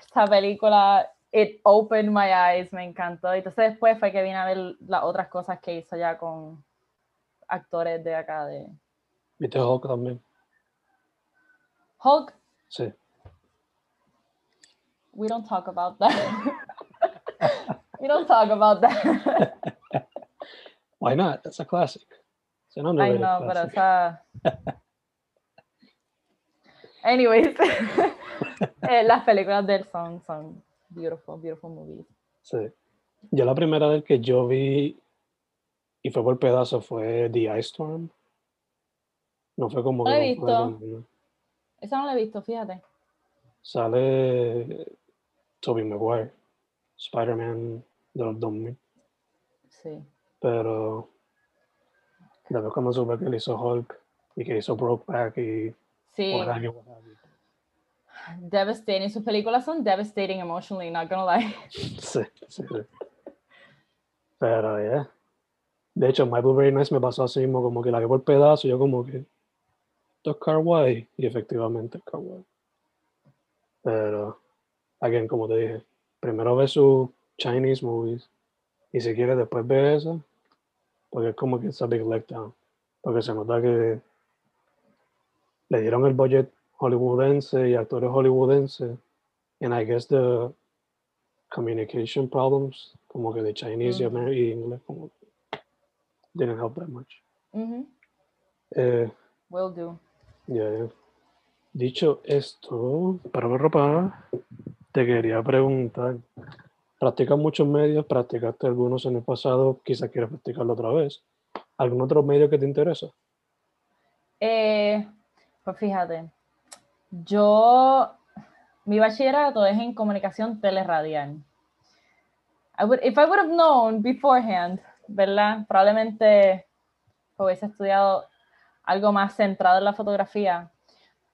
B: Esta película, it opened my eyes, me encantó. Entonces después fue que vine a ver las otras cosas que hizo ya con actores de acá, de
A: ¿Viste Hulk también?
B: Hulk.
A: Sí.
B: We don't talk about that. we don't talk about that.
A: Why not? That's a classic. It's an
B: I
A: underrated
B: know, pero
A: classic.
B: esa. Anyways, eh, las películas de él son, son beautiful, beautiful movies.
A: Sí. Yo la primera vez que yo vi y fue por pedazo fue The Ice Storm. No fue como
B: No
A: que
B: he visto.
A: ¿no?
B: Esa no la he visto, fíjate.
A: Sale Tobey Maguire, Spider-Man de los 2000,
B: Sí.
A: pero después cuando supe que él hizo Hulk y que hizo Brokeback y
B: Sí,
A: what have you, what have you.
B: devastating. Sus películas son devastating emotionally, not gonna lie.
A: Sí, sí, sí. Pero, yeah. De hecho, My Blueberry Nights me pasó así mismo, como que la vi por pedazo, yo como que, esto es y efectivamente es. Pero, again, como te dije, primero ve sus Chinese movies, y si quieres después ve esa, porque es como que es a big letdown, porque se nota que le dieron el budget hollywoodense y actores hollywoodenses, and I guess the communication problems, como que de Chinese y
B: Ujú.
A: Amer- y inglés, como didn't help that much.
B: Ujú,
A: Eh,
B: Will do.
A: ya. Dicho esto, para ropa, te quería preguntar, ¿practicas muchos medios? ¿Practicaste algunos en el pasado? Quizás quieres practicarlo otra vez. ¿Algún otro medio que te interesa?
B: Eh, pues fíjate, yo, mi bachillerato es en comunicación teleradial. I would, if I would have known beforehand, ¿verdad? Probablemente hubiese estudiado algo más centrado en la fotografía.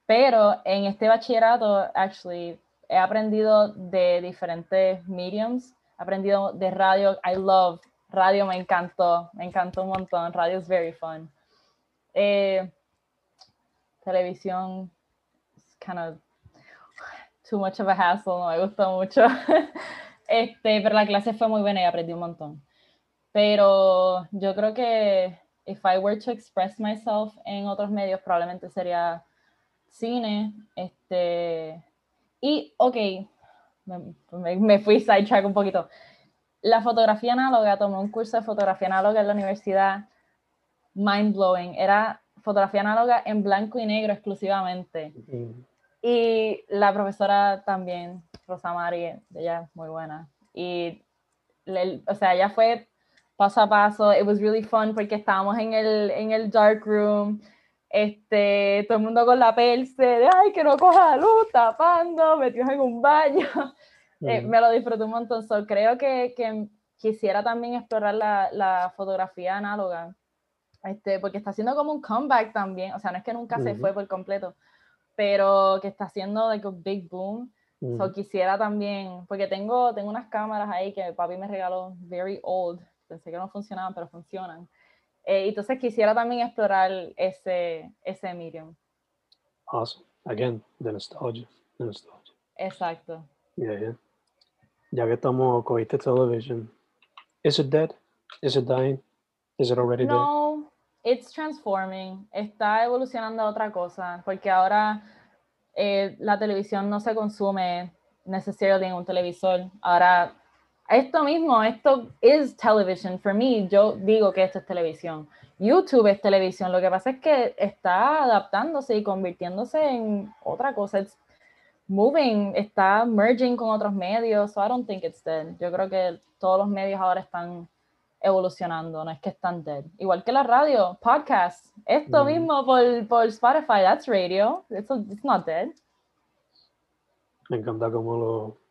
B: Pero en este bachillerato, actually, he aprendido de diferentes mediums. aprendido de radio. I love radio, me encantó, me encantó un montón. Radio es very fun. Eh, televisión, kind of too much of a hassle, no me gustó mucho. este, pero la clase fue muy buena y aprendí un montón. Pero yo creo que if I were to express myself en otros medios, probablemente sería cine. Este, y, ok, me, me fui sidetrack un poquito. La fotografía análoga, tomé un curso de fotografía análoga en la universidad, mind blowing. Era fotografía análoga en blanco y negro exclusivamente. Y la profesora también, Rosa Mari, ella es muy buena. Y, o sea, ella fue paso a paso. It was really fun porque estábamos en el, en el dark room. Este, todo el mundo con la perse de ay, que no coja luz, tapando, metidos en un baño. Eh, me lo disfruté un montón. So, creo que, que quisiera también explorar la, la fotografía análoga este, porque está haciendo como un comeback también, o sea, no es que nunca se fue por completo, pero que está haciendo like un big boom. So quisiera también, porque tengo, tengo unas cámaras ahí que papi me regaló, very old, pensé que no funcionaban, pero funcionan. Eh, entonces quisiera también explorar ese, ese medium.
A: Awesome. Again, the nostalgia. The nostalgia.
B: Exacto.
A: Yeah, yeah. Ya que estamos, cogiste television. Is it dead? Is it dying? Is it already
B: dead? No, it's transforming, está evolucionando a otra cosa, porque ahora eh, la televisión no se consume necesariamente en un televisor. Ahora, esto mismo, esto es television. For me, yo digo que esto es televisión. YouTube es televisión. Lo que pasa es que está adaptándose y convirtiéndose en otra cosa. It's moving, está merging con otros medios. So I don't think it's dead. Yo creo que todos los medios ahora están evolucionando, no es que están dead. Igual que la radio, podcast, esto mm. mismo por, por, Spotify, that's radio, it's, it's not dead.
A: Me encanta como lo...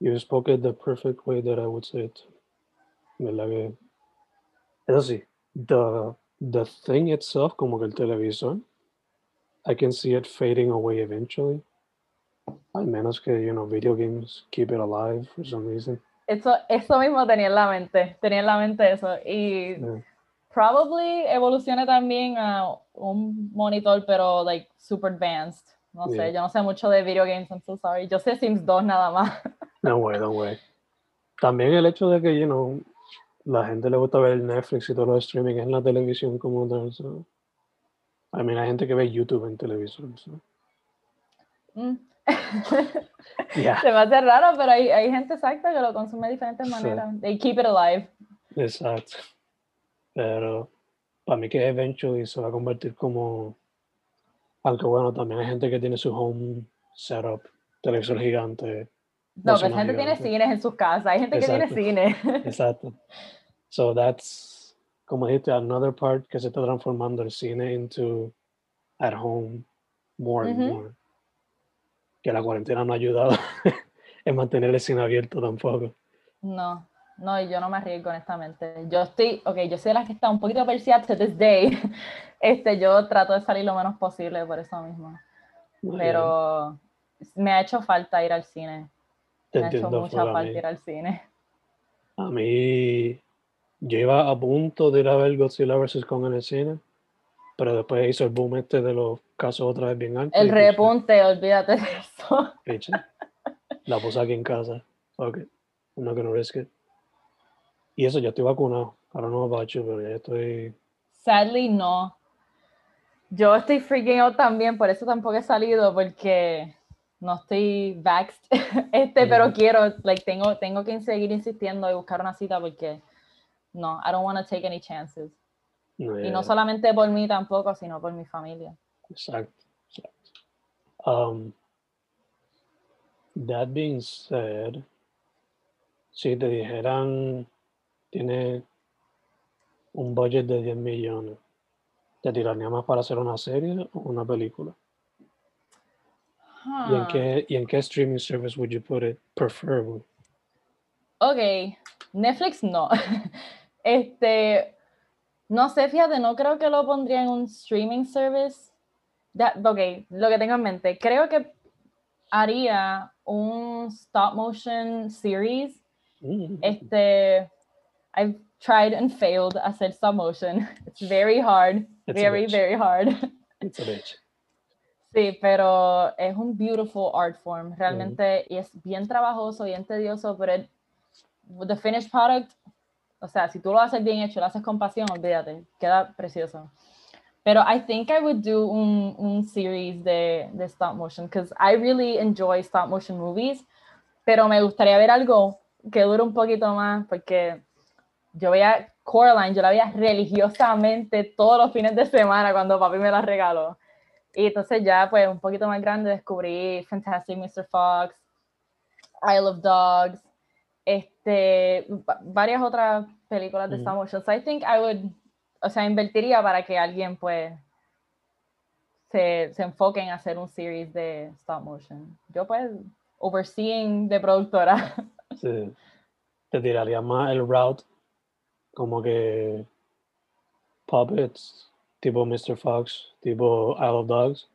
A: You spoke it the perfect way that I would say it. ¿Verdad que... Eso sí, the, the thing itself, como que el televisor, I can see it fading away eventually. Al menos que, you know, video games keep it alive for some reason.
B: Eso, eso mismo tenía en la mente, tenía en la mente eso. Y probably evolucione también a un monitor, pero like super advanced. No sé, yo no sé mucho de video games, I'm so sorry. Yo sé Sims 2 nada más.
A: No way, no way. También el hecho de que, you know, la gente le gusta ver Netflix y todo lo de streaming en la televisión como tal. So. I mean, hay gente que ve YouTube en televisión. So.
B: Mm. Se va a hacer raro, pero hay, hay, gente exacta que lo consume de diferentes maneras. They keep it alive.
A: Exacto. Pero para mí que eventually se va a convertir como aunque bueno, también hay gente que tiene su home setup, televisor gigante.
B: No, pero gente tiene cines en sus casas, hay gente que tiene cine.
A: Exacto. So that's, como dijiste, another part que se está transformando el cine into at home more and more que la cuarentena no ha ayudado en mantener el cine abierto tampoco.
B: No, no, y yo no me arriesgo honestamente. Yo estoy, ok, yo soy la que está un poquito perseada to this day. Este, yo trato de salir lo menos posible por eso mismo. Pero me ha hecho falta ir al cine. Me ha hecho mucha falta ir al cine.
A: A mí, iba a punto de ir a ver Godzilla vs. Kong en el cine, pero después hizo el boom este de los casos otra vez bien altos.
B: El repunte, olvídate de eso.
A: La puse aquí en casa. Ok, I'm not gonna risk it. Y eso, yo estoy vacunado. Ahora no you, pero ya estoy...
B: Sadly, no. Yo estoy freaking out también, por eso tampoco he salido, porque no estoy vaxxed, este, pero quiero, like, tengo, tengo que seguir insistiendo y buscar una cita porque no, I don't want to take any chances. Y no solamente por mí tampoco, sino por mi familia.
A: Exacto. Um, that being said, si te dijeran, tiene un budget de 10 millones, ¿te tiraría más para hacer una serie o una película? ¿Y, en qué, ¿Y en qué streaming service would you put it, preferably?
B: Ok, Netflix no. este, no sé, fíjate, no creo que lo pondría en un streaming service. ok, lo que tengo en mente, creo que haría un stop motion series
A: Mm.
B: Este, I've tried and failed hacer stop motion. It's very hard,
A: It's
B: very, very hard.
A: It's a bitch.
B: Sí, pero es un beautiful art form, realmente, y es bien trabajoso, bien tedioso, pero it- the finished product, o sea, si tú lo haces bien hecho, lo haces con pasión, olvídate, queda precioso. Pero I think I would do un, un series de, de stop motion, because I really enjoy stop motion movies, pero me gustaría ver algo que dure un poquito más, porque yo veía Coraline, yo la veía religiosamente todos los fines de semana cuando papi me la regaló. Y entonces ya, pues, un poquito más grande descubrí Fantastic Mr. Fox, Isle of Dogs, este, va- varias otras películas de
A: Ujú.
B: stop motion. So I think I would, o sea, invertiría para que alguien, pues, se, se enfoque en hacer un series de stop motion. Yo, pues, overseeing de productora.
A: Sí. Te tiraría más el route como que puppets, tipo Mr. Fox, tipo Isle of Dogs,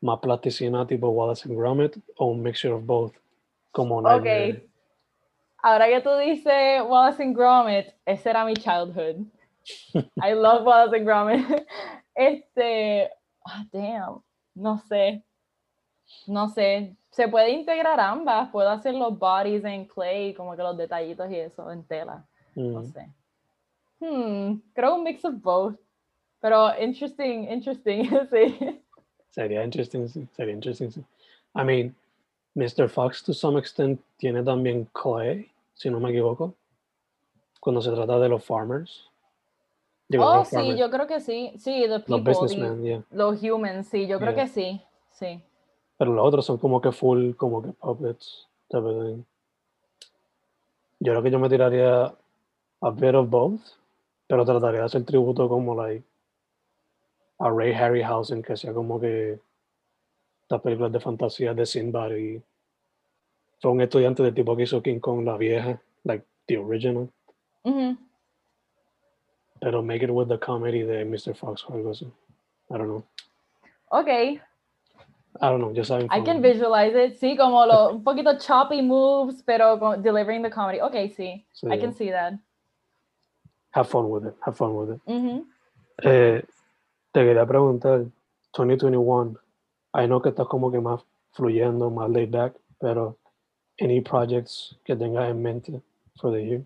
A: más plasticina tipo Wallace and Gromit o un mixture of both, como Nightmare.
B: Ok. Ahora que tú dices Wallace and Gromit, ese era mi childhood. I love Wallace and Gromit. Este, ah, damn, no sé. No sé. Se puede integrar ambas. Puedo hacer los bodies en clay, como que los detallitos y eso en tela. No
A: Mm.
B: sé. Hmm, creo un mix of both. Pero interesting, interesting, sí.
A: Sería interesting, sí, sería interesting. sí. I mean, Mr. Fox to some extent tiene también clay, si no me equivoco, cuando se trata de los farmers. Digo,
B: Oh,
A: los
B: sí,
A: farmers,
B: yo creo que sí. Sí, the
A: los
B: people, the-
A: businessmen, yeah.
B: los humans, sí, yo creo
A: Yeah.
B: que sí. Sí.
A: Pero los otros son como que full, como que puppets, type of thing. Yo creo que yo me tiraría a bit of both, pero trataría de hacer tributo como like a Ray Harryhausen, que sea como que estas películas de fantasía de Sinbad y fue un estudiante del tipo que hizo King Kong la vieja, like the original,
B: Ujú.
A: pero make it with the comedy de Mr. Fox o algo así. I don't know.
B: Ok,
A: I don't know, just having
B: I can visualize it. Sí, como lo, un poquito choppy moves, pero con- delivering the comedy. Ok, sí,
A: Sí,
B: I can see that.
A: Have fun with it, have fun with it.
B: Ujú.
A: Eh, te quería preguntar, 2021, I know que estás como que más fluyendo, más laid back, pero any projects que tengas en mente for the year?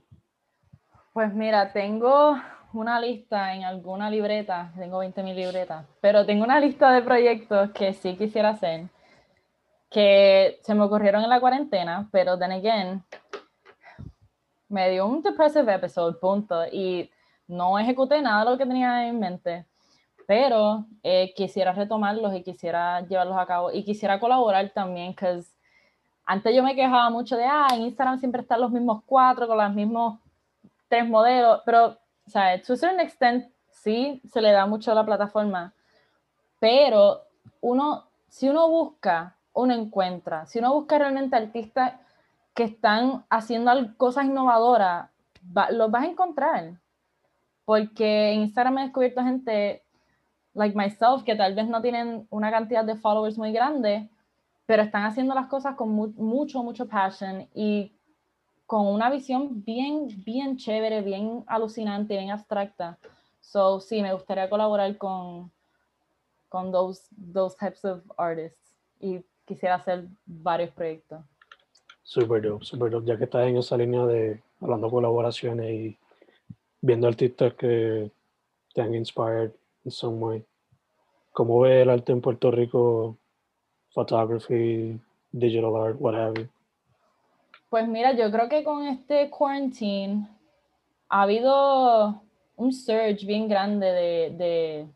B: Pues mira, tengo una lista en alguna libreta, tengo 20.000 libretas, pero tengo una lista de proyectos que sí quisiera hacer, que se me ocurrieron en la cuarentena, pero then again, me dio un depressive episode, punto, y no ejecuté nada de lo que tenía en mente, pero eh, quisiera retomarlos y quisiera llevarlos a cabo y quisiera colaborar también, porque antes yo me quejaba mucho de, ah, en Instagram siempre están los mismos cuatro con los mismos tres modelos, pero, o sea, to a certain extent, sí, se le da mucho a la plataforma, pero uno, si uno busca, uno encuentra, si uno busca realmente artistas que están haciendo cosas innovadoras, va- los vas a encontrar, porque en Instagram he descubierto gente like myself que tal vez no tienen una cantidad de followers muy grande, pero están haciendo las cosas con mu- mucho, mucho passion y con una visión bien, bien chévere, bien alucinante, bien abstracta. So, sí, me gustaría colaborar con, con those, those types of artists y quisiera hacer varios proyectos.
A: Super dope, super dope. Ya que estás en esa línea de hablando colaboraciones y viendo artistas que te han inspired in some way. ¿Cómo ves el arte en Puerto Rico? Photography, digital art, what have you.
B: Pues mira, yo creo que con este quarantine ha habido un surge bien grande de, de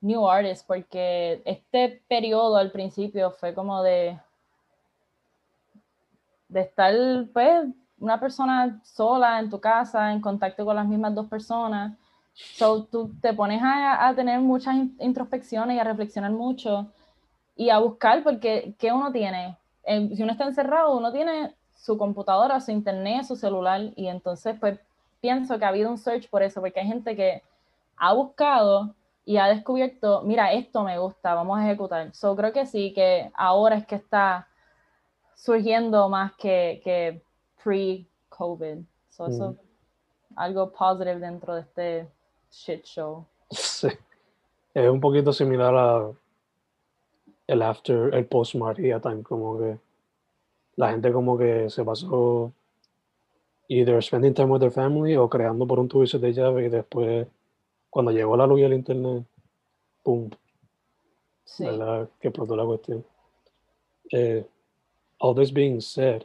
B: new artists, porque este periodo al principio fue como de, de estar, pues, una persona sola en tu casa, en contacto con las mismas dos personas. So, tú te pones a, a tener muchas in- introspecciones y a reflexionar mucho y a buscar, porque ¿qué uno tiene? Eh, si uno está encerrado, uno tiene su computadora, su internet, su celular, y entonces pues pienso que ha habido un search por eso, porque hay gente que ha buscado y ha descubierto, mira, esto me gusta, vamos a ejecutar. So creo que sí, que ahora es que está surgiendo más que, que COVID. So, eso, algo positive dentro de este shit show.
A: Sí. Es un poquito similar a el after, el post María time, como que la gente como que se pasó either spending time with their family o creando por un tubo de llave y después cuando llegó la luz y el internet, pum,
B: Sí.
A: ¿verdad? Que explotó la cuestión. Eh, all this being said,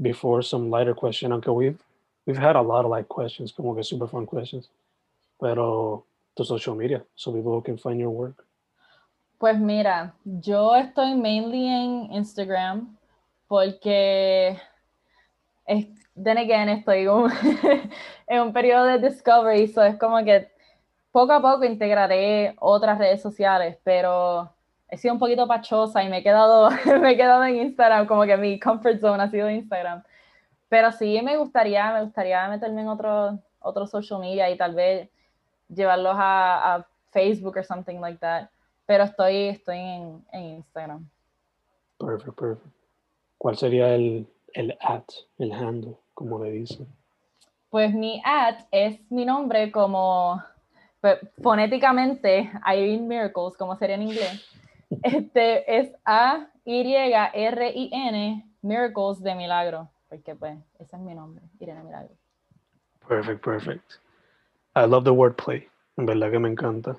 A: before some lighter question, aunque we've, we've had a lot of light questions, como que super fun questions, pero tu social media, so people can find your work.
B: Pues mira, yo estoy mainly en Instagram porque, es, then again, estoy en un periodo de discovery, so es como que poco a poco integraré otras redes sociales, pero he sido un poquito pachosa y me he quedado, me he quedado en Instagram, como que mi comfort zone ha sido Instagram. Pero sí me gustaría, me gustaría meterme en otro, otro social media y tal vez llevarlos a, a Facebook or something like that. Pero estoy, estoy en, en Instagram.
A: Perfect, perfect. ¿Cuál sería el, el at, el handle, como le dicen?
B: Pues mi at es mi nombre como pues, fonéticamente Irene Miracles, como sería en inglés. Este es A Y R I N Miracles de milagro, porque pues ese es mi nombre, Irene Milagro.
A: Perfect, perfect. I love the wordplay. En verdad que me encanta.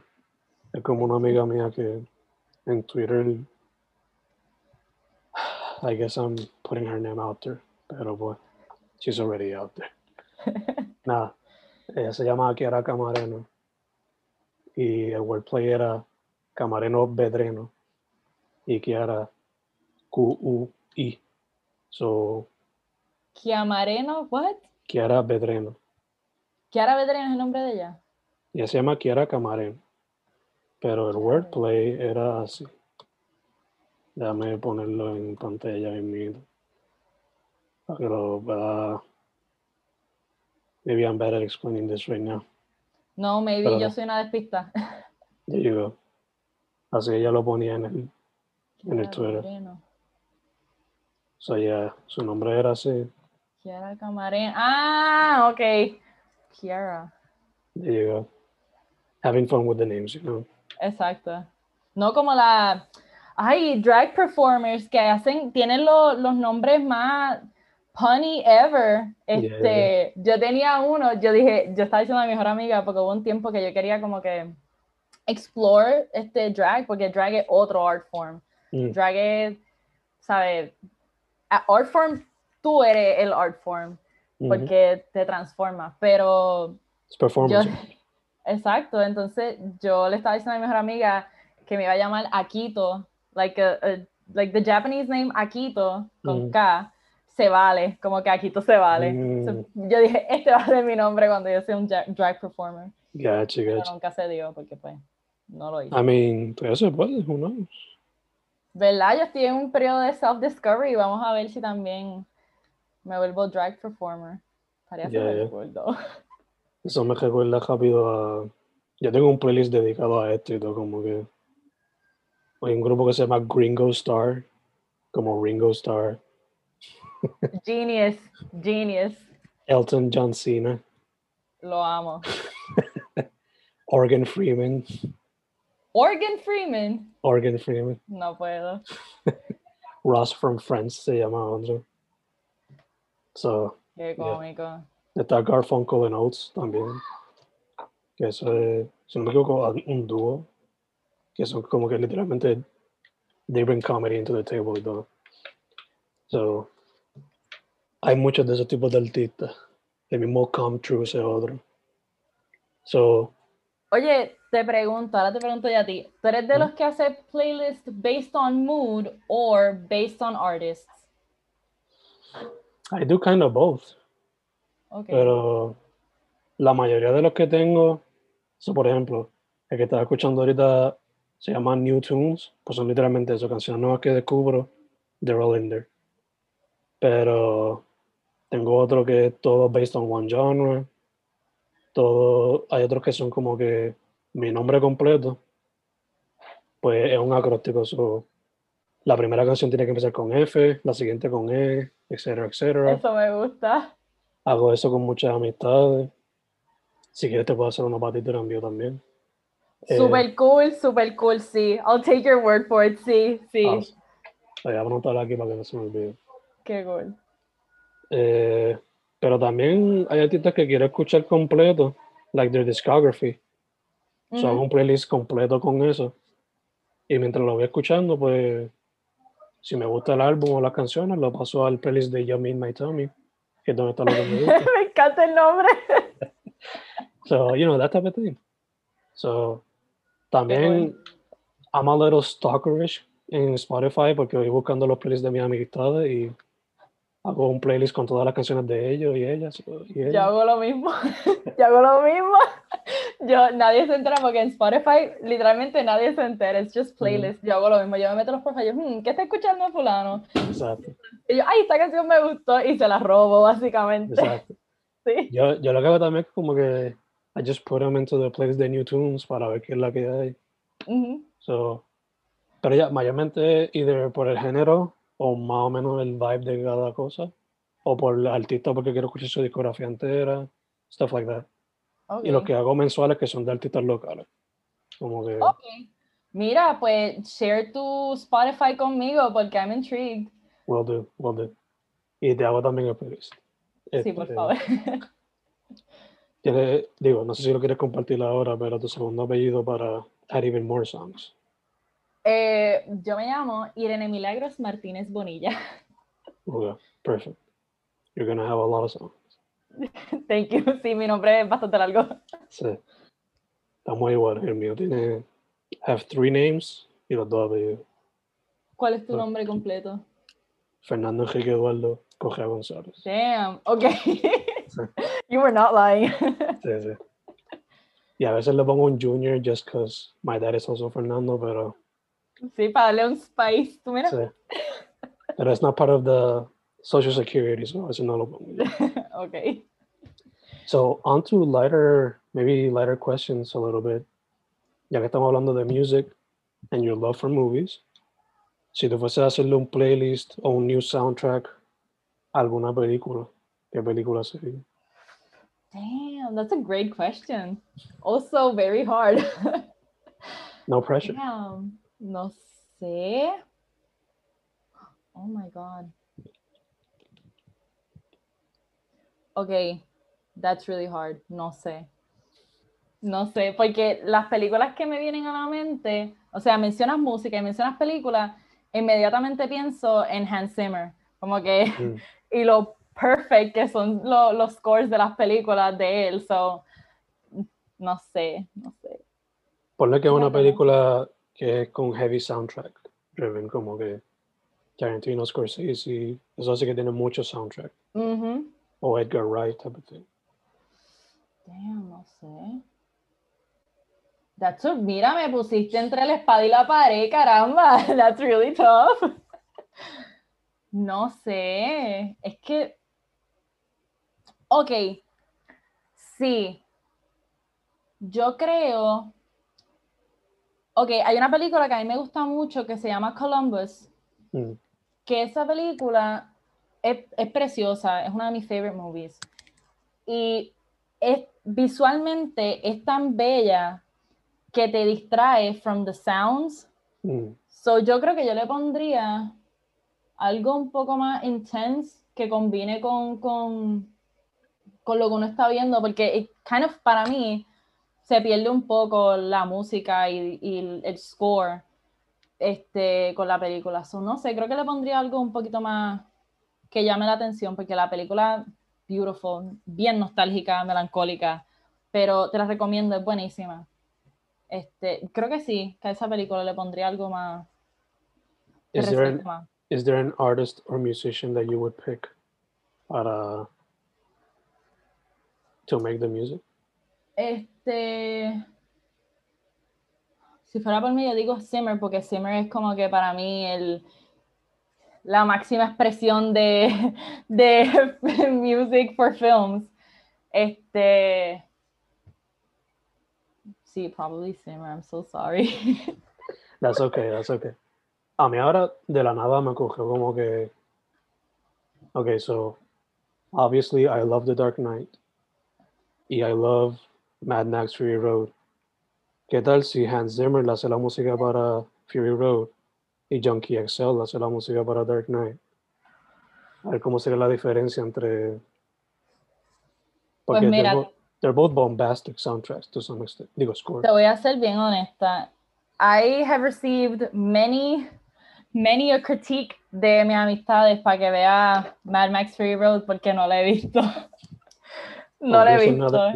A: Es como una amiga mía que en Twitter, I guess I'm putting her name out there, pero pues, she's already out there. Nada, ella se llama Kiara Camareno y el wordplay era Camareno Bedreno y Kiara Q-U-I. So,
B: Kiamareno, what?
A: Kiara Bedreno.
B: Kiara Bedreno es el nombre de ella.
A: Ella se llama Kiara Camareno. Pero el wordplay era así. Déjame ponerlo en pantalla mismo. Para que lo pueda. Maybe I'm better explaining this right now.
B: No, maybe
A: Pero
B: yo soy una despista.
A: There you go. Así ella lo ponía en el. En el Twitter. So yeah, su nombre era así.
B: Kiara Camarena. Ah, ok. Kiara.
A: There you go. Having fun with the names, you know.
B: Exacto. No como la. Ay, drag performers que hacen, tienen lo- los nombres más punny ever. Este, yo tenía uno, yo dije, yo estaba diciendo a mi mejor amiga, porque hubo un tiempo que yo quería como que explore este drag, porque drag es otro art form.
A: Mm,
B: Drag es, ¿sabes? Art form, tú eres el art form, porque te transformas, pero
A: It's performance.
B: yo, exacto, entonces yo le estaba diciendo a mi mejor amiga que me iba a llamar Akito, like, a- a- like the Japanese name Akito, con
A: Mm.
B: K, se vale, como que Akito se vale.
A: Mm.
B: So, yo dije, este va a ser mi nombre cuando yo sea un dra- drag performer,
A: Gotcha,
B: pero
A: gotcha.
B: nunca se dio porque pues no lo hice.
A: I mean, todavía se puede, who knows?
B: ¿Verdad? Yo estoy en un periodo de self-discovery, vamos a ver si también me vuelvo drag performer. Cool, though.
A: Eso me recuerda rápido a. Yo tengo un playlist dedicado a esto y todo, como que. Hay un grupo que se llama Gringo Star, como Ringo Star,
B: Genius, genius,
A: Elton John Cena,
B: lo amo.
A: Organ Freeman,
B: Organ Freeman,
A: Organ Freeman,
B: no puedo.
A: Ross from Friends se llama otro. So,
B: Qué cómico.
A: está Garfunkel and Oates también. Que eso es, si no me equivoco, un dúo. Que son como que literalmente they bring comedy into the table y todo. So, hay muchos de esos tipos de artistas. El mismo Come True ese otro. So,
B: Oye, te pregunto, ahora te pregunto ya a ti. ¿Tú eres de
A: ¿Mm?
B: los que hace playlist based on mood or based on artists?
A: I do kind of both. Pero la mayoría de los que tengo, so, por ejemplo, el que estaba escuchando ahorita se llama New Tunes, pues son literalmente eso, canciones nuevas que descubro, they're all in there. Pero tengo otro que es todo based on one genre, todo, hay otros que son como que mi nombre completo, pues es un acróstico, so, la primera canción tiene que empezar con F, la siguiente con E, etcétera, etcétera.
B: Eso me gusta.
A: Hago eso con muchas amistades. Si quieres te puedo hacer una patita de envío también. Eh,
B: Super cool, super cool, sí. I'll take your word for it, sí, sí.
A: ah, Voy a anotarla aquí para que no se me olvide.
B: Qué cool.
A: Eh, pero también hay artistas que quiero escuchar completo, like their discography. So, hago
B: Ujú.
A: un playlist completo con eso. Y mientras lo voy escuchando, pues, si me gusta el álbum o las canciones, lo paso al playlist de Yummy in My Tummy, que es donde está lo que me gusta.
B: Me encanta el nombre.
A: So, you know, that type of thing. So, también, I'm a little stalkerish en Spotify porque voy buscando los playlists de mis amistades y hago un playlist con todas las canciones de ellos y ellas. Y ellas.
B: Yo hago lo mismo. Yo hago lo mismo. Yo, nadie se entera porque en Spotify literalmente nadie se entera. Es just playlist. Yo hago lo mismo. Yo me meto los profiles. Yo, hmm, ¿qué está escuchando fulano?
A: Exacto,
B: Y yo, ay, esta canción me gustó y se la robo básicamente.
A: exacto.
B: Sí.
A: Yo, yo lo que hago también es como que I just put them into the playlist de New Tunes para ver qué es la que hay.
B: Ujú.
A: So, pero ya, mayormente either por el género o más o menos el vibe de cada cosa, o por el artista porque quiero escuchar su discografía entera, stuff like that. Y los que hago mensuales que son de artistas locales. Como que,
B: Ok. Mira, pues share tu Spotify conmigo porque I'm intrigued.
A: will do, will do. Y te hago también el playlist.
B: Sí, por
A: Este,
B: favor.
A: tienes- digo, no sé si lo quieres compartir ahora, pero tu segundo apellido para add even more songs.
B: Eh, yo me llamo Irene Milagros Martínez Bonilla.
A: Okay, perfect. You're gonna have a lot of songs.
B: Thank you. Sí, mi nombre es bastante largo.
A: Sí. Estamos igual. El mío tiene have three names y los dos apellidos.
B: ¿Cuál es tu
A: Ah.
B: nombre completo?
A: Fernando Enrique Eduardo Correa González.
B: Damn. Okay. you were not lying.
A: Sí, sí. Y a veces le pongo un junior just because my dad is also Fernando, pero
B: sí, para darle un spice. Tú mira.
A: sí. Pero it's not part of the social security, so a lo pongo. yo.
B: Okay.
A: So on to lighter, maybe lighter questions a little bit. Ya que estamos hablando de music and your love for movies, si tú fueses a hacerle un playlist o un new soundtrack a alguna película, ¿qué película sería?
B: Damn, that's a great question. Also very hard.
A: No pressure.
B: Damn. No sé. Oh my god. Okay, that's really hard. No sé. No sé, porque las películas que me vienen a la mente, o sea, mencionas música y mencionas películas, inmediatamente pienso en Hans Zimmer, como que,
A: Mm.
B: y lo perfect que son lo- los scores de las películas de él, so, no sé, no sé.
A: Ponle que es una película que es con heavy soundtrack driven, como que Tarantino, Scorsese, eso hace que tiene mucho soundtrack. O Edgar Wright type of thing.
B: Damn, no sé. That's a- mira, me pusiste entre la espada y la pared, caramba. That's really tough. No sé. Es que. Ok. Sí. Yo creo. Ok, hay una película que a mí me gusta mucho que se llama Columbus.
A: Mm.
B: que esa película es, es preciosa, es una de mis favorite movies. Y es, visualmente es tan bella que te distrae from the sounds.
A: Mm.
B: So yo creo que yo le pondría algo un poco más intense que combine con, con, con lo que uno está viendo, porque it kind of, para mí se pierde un poco la música y, y el, score este, con la película. So, no sé, creo que le pondría algo un poquito más que llame la atención, porque la película, beautiful, bien nostálgica, melancólica, pero te la recomiendo, es buenísima. Este, creo que sí, que a esa película le pondría algo más.
A: Is there, an,
B: más.
A: is there an artist or musician that you would pick para to make the music?
B: Este. Si fuera por mí, yo digo Simmer, porque Simmer es como que para mí el, la máxima expresión de, de music for films. Este. Sí, probably Simmer, I'm so sorry.
A: That's okay, that's okay. A mí ahora de la nada me cogió como que. Ok, so. obviously I love The Dark Knight y I love Mad Max Fury Road. ¿Qué tal si Hans Zimmer le hace la música para Fury Road y Junkie XL le hace la música para Dark Knight? A ver cómo sería la diferencia entre...
B: Pues
A: Porque
B: mira,
A: they're, bo- they're both bombastic soundtracks to some extent. Digo, score.
B: te voy a ser bien honesta. I have received many, many a critique de mis amistades para que vea Mad Max Fury Road porque no la he visto. No
A: Oh,
B: la he visto.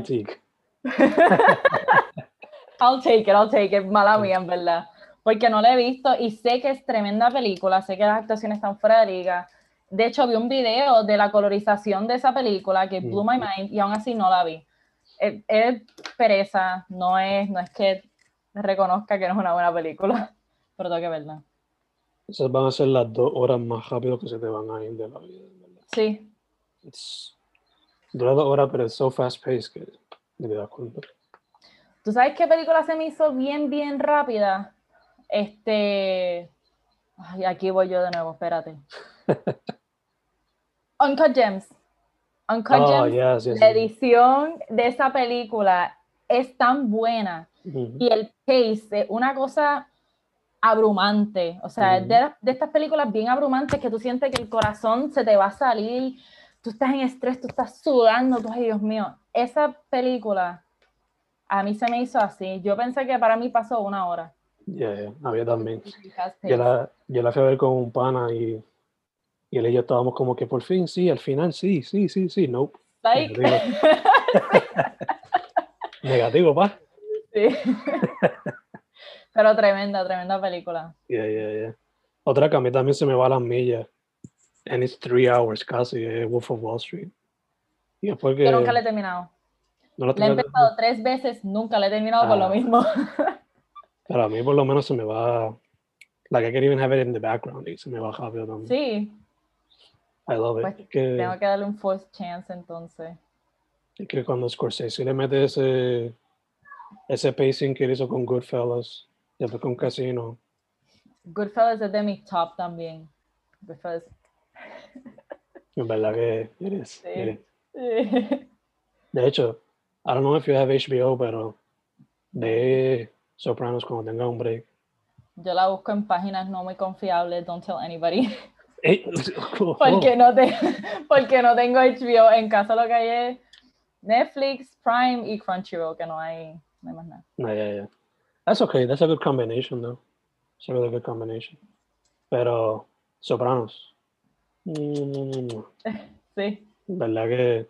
B: I'll take it, I'll take it. Mala mía, en verdad. Porque no la he visto y sé que es tremenda película, sé que las actuaciones están fuera de liga. De hecho, vi un video de la colorización de esa película que blew my mind y aún así no la vi. Es, es pereza, no es, no es que reconozca que no es una buena película, pero tengo que verla.
A: Esas van a ser las dos horas más rápido que se te van a ir de la vida. verdad.
B: Sí,
A: It's, dura dos horas, pero es so fast paced que das cuenta.
B: ¿Tú sabes qué película se me hizo bien, bien rápida? Este. Ay, aquí voy yo de nuevo, espérate. Uncut Gems. Uncut
A: Oh,
B: Gems,
A: yes, yes,
B: la
A: yes.
B: edición de esa película es tan buena y el pace es una cosa abrumante. O sea, es de, de estas películas bien abrumantes que tú sientes que el corazón se te va a salir, tú estás en estrés, tú estás sudando, tú, ay Dios mío. Esa película a mí se me hizo así. Yo pensé que para mí pasó una hora.
A: Yeah, yeah, había también.
B: Fast
A: Yo la, yo la fui a ver con un pana y, y él y yo estábamos como que por fin, sí, al final, sí, sí, sí, sí, no.
B: Like,
A: Negativo, pa.
B: sí. Pero tremenda, tremenda película.
A: Yeah, yeah, yeah. Otra que a mí también se me va a las millas. And it's three hours casi, Wolf of Wall Street. Y después que...
B: Yo nunca la he terminado.
A: no la
B: La he empezado tres veces, nunca la he terminado por lo
A: Ah.
B: mismo.
A: Pero a mí por lo menos se me va... Like I can even have it in the background y se me va rápido también.
B: Sí,
A: I love it.
B: Pues,
A: Es que,
B: tengo que darle un fourth chance entonces.
A: es que cuando Scorsese le mete ese, ese pacing que él hizo con Goodfellas, después con Casino,
B: Goodfellas es de mi top también. Goodfellas.
A: En verdad que
B: Sí. Sí.
A: De hecho, I don't know if you have HBO, pero de Sopranos cuando tenga un break.
B: Yo la busco en páginas no muy confiables, don't tell anybody.
A: Ey, oh,
B: Porque no, te, porque no tengo HBO. En casa lo que hay es Netflix, Prime y Crunchyroll, que no hay, no hay más nada.
A: No, yeah, yeah. That's okay. That's a good combination, though. It's a really good combination. Pero Sopranos. Mm,
B: Sí,
A: verdad que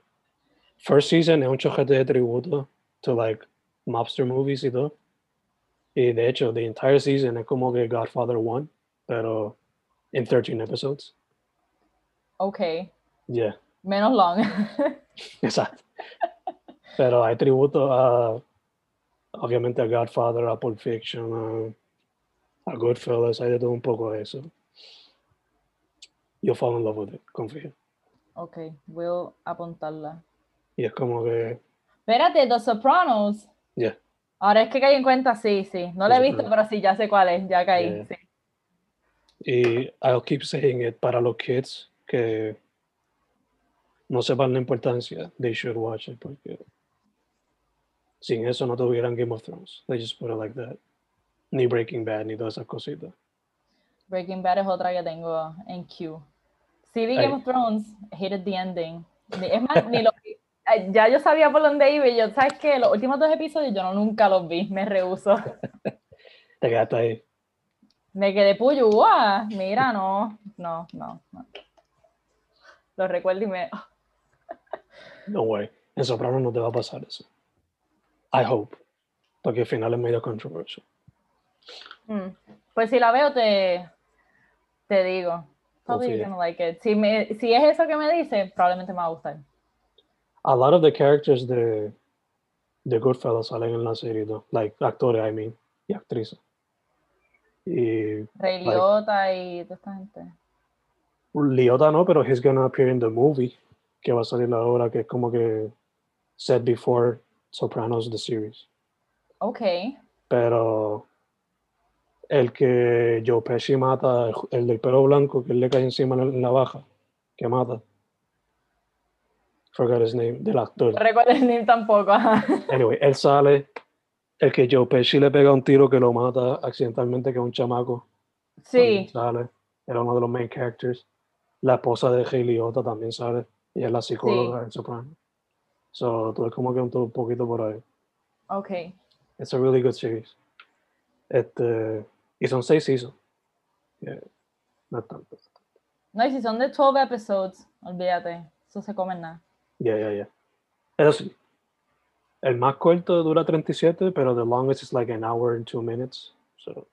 A: first season es un chojete de tributo to like mobster movies y todo. Y de hecho, the entire season es como que Godfather 1, pero in 13 episodes.
B: ok.
A: Yeah,
B: Menos long.
A: exacto. Pero hay tributo a, obviamente, a Godfather, a Pulp Fiction, a, a Goodfellas, hay de todo un poco de eso. You'll fall in love with it, confío.
B: ok, voy a apuntarla.
A: Y es como que,
B: Espérate, The Sopranos.
A: yeah.
B: Ahora es que caí en cuenta, sí, sí. No la he visto, pero sí, ya sé cuál es, ya caí.
A: Yeah.
B: sí.
A: Y I'll keep saying it para los kids que no sepan la importancia, they should watch it porque sin eso no tuvieran Game of Thrones. They just put it like that. Ni Breaking Bad, ni todas esas cositas.
B: Breaking Bad es otra que tengo en queue. Sí vi. Game of Thrones, hated the ending. Es más, ni lo vi. Ya yo sabía por dónde iba y yo, ¿sabes qué? Los últimos dos episodios yo no, nunca los vi, me rehuso.
A: Te quedaste ahí.
B: Me quedé puyúa. Mira, no, no, no, no. Lo recuerdo y me...
A: No way. En Soprano no te va a pasar eso. I hope. Porque al final es medio controversial.
B: Mm. Pues si la veo, te, te digo. Probably you're gonna like it. Si, me, si es eso que me dice, probablemente me va a gustar.
A: A lot of the characters de, de Goodfellas salen en la serie, ¿no? Like, actores, I mean, y actrices. Y
B: Rey
A: Like-
B: Liotta y toda esta gente.
A: Liotta no, pero he's gonna appear in the movie que va a salir ahora, que es como que set before Sopranos the series.
B: Ok.
A: Pero el que Joe Pesci mata, el, el del pelo blanco, que él le cae encima en la, baja, que mata. Forgot his name, del actor.
B: Recuerdo el name tampoco.
A: Anyway, él sale, el que Joe Pesci le pega un tiro que lo mata accidentalmente, que es un chamaco.
B: Sí,
A: Sale, era uno de los main characters. La esposa de Liotta también sale, y es la psicóloga en Soprano. So, todo es como que un poquito por ahí.
B: ok.
A: It's a really good series. Este, y son seis seasons. Yeah, no es tanto.
B: No, y si son de 12 episodes, olvídate, eso se come nada.
A: Yeah, yeah, yeah. Eso sí. El más corto dura 37, pero the longest is like an hour and two minutes. So,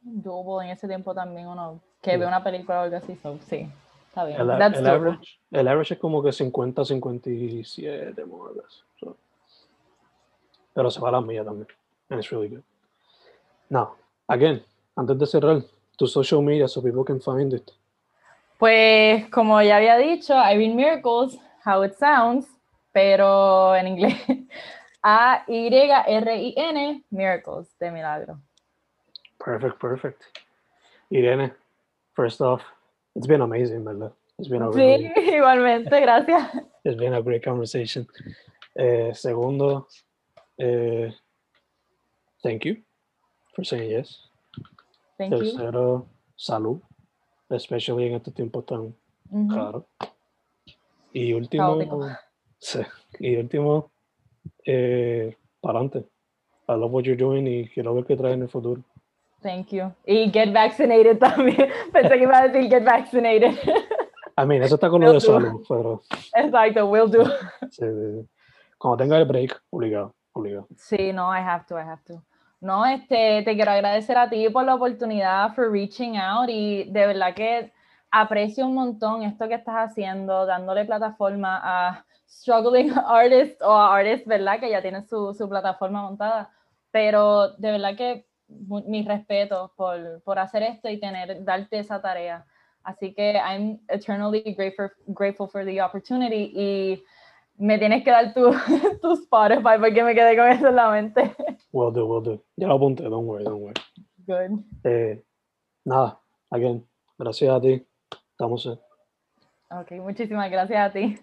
B: Doable en ese tiempo también uno que ve una película o algo así, so, sí, está bien.
A: el,
B: That's
A: el average, el average es como que 50, 57, more or less. So, pero se va a la mía también. And it's really good. Now, again, antes de cerrar, tu social media so people can find it.
B: Pues como ya había dicho, Irene Miracles, how it sounds, pero en inglés. A-Y-R-I-N, Miracles, de milagro.
A: Perfect, perfect. Irene, first off, it's been amazing, ¿verdad? It's been a
B: Sí,
A: really,
B: igualmente, gracias.
A: it's been a great conversation. Eh, segundo, eh, thank you for saying yes.
B: Thank you.
A: Tercero, salud, especially en este tiempo tan
B: Ujú.
A: raro. Y último, sí, y último, eh, para adelante. I love what you're doing y quiero ver qué trae en el futuro.
B: Thank you. Y get vaccinated también. Pensé que iba a decir get vaccinated.
A: I mean, eso está con lo de salud, pero
B: Exacto, will do.
A: sí, sí, sí. cuando tenga el break, obligado, obligado.
B: Sí, no, I have to, I have to. No, este, te quiero agradecer a ti por la oportunidad, for reaching out y de verdad que aprecio un montón esto que estás haciendo, dándole plataforma a struggling artists o a artists, ¿verdad? Que ya tienen su, su plataforma montada. Pero de verdad que mis respetos por, por hacer esto y tener, darte esa tarea. Así que I'm eternally grateful, grateful for the opportunity y me tienes que dar tu, tu Spotify porque me quedé con eso en la mente.
A: Will do, will do. Ya lo apunté, don't worry, don't worry.
B: Good.
A: Eh, nada, again, gracias a ti. Estamos en.
B: Ok, muchísimas gracias a ti.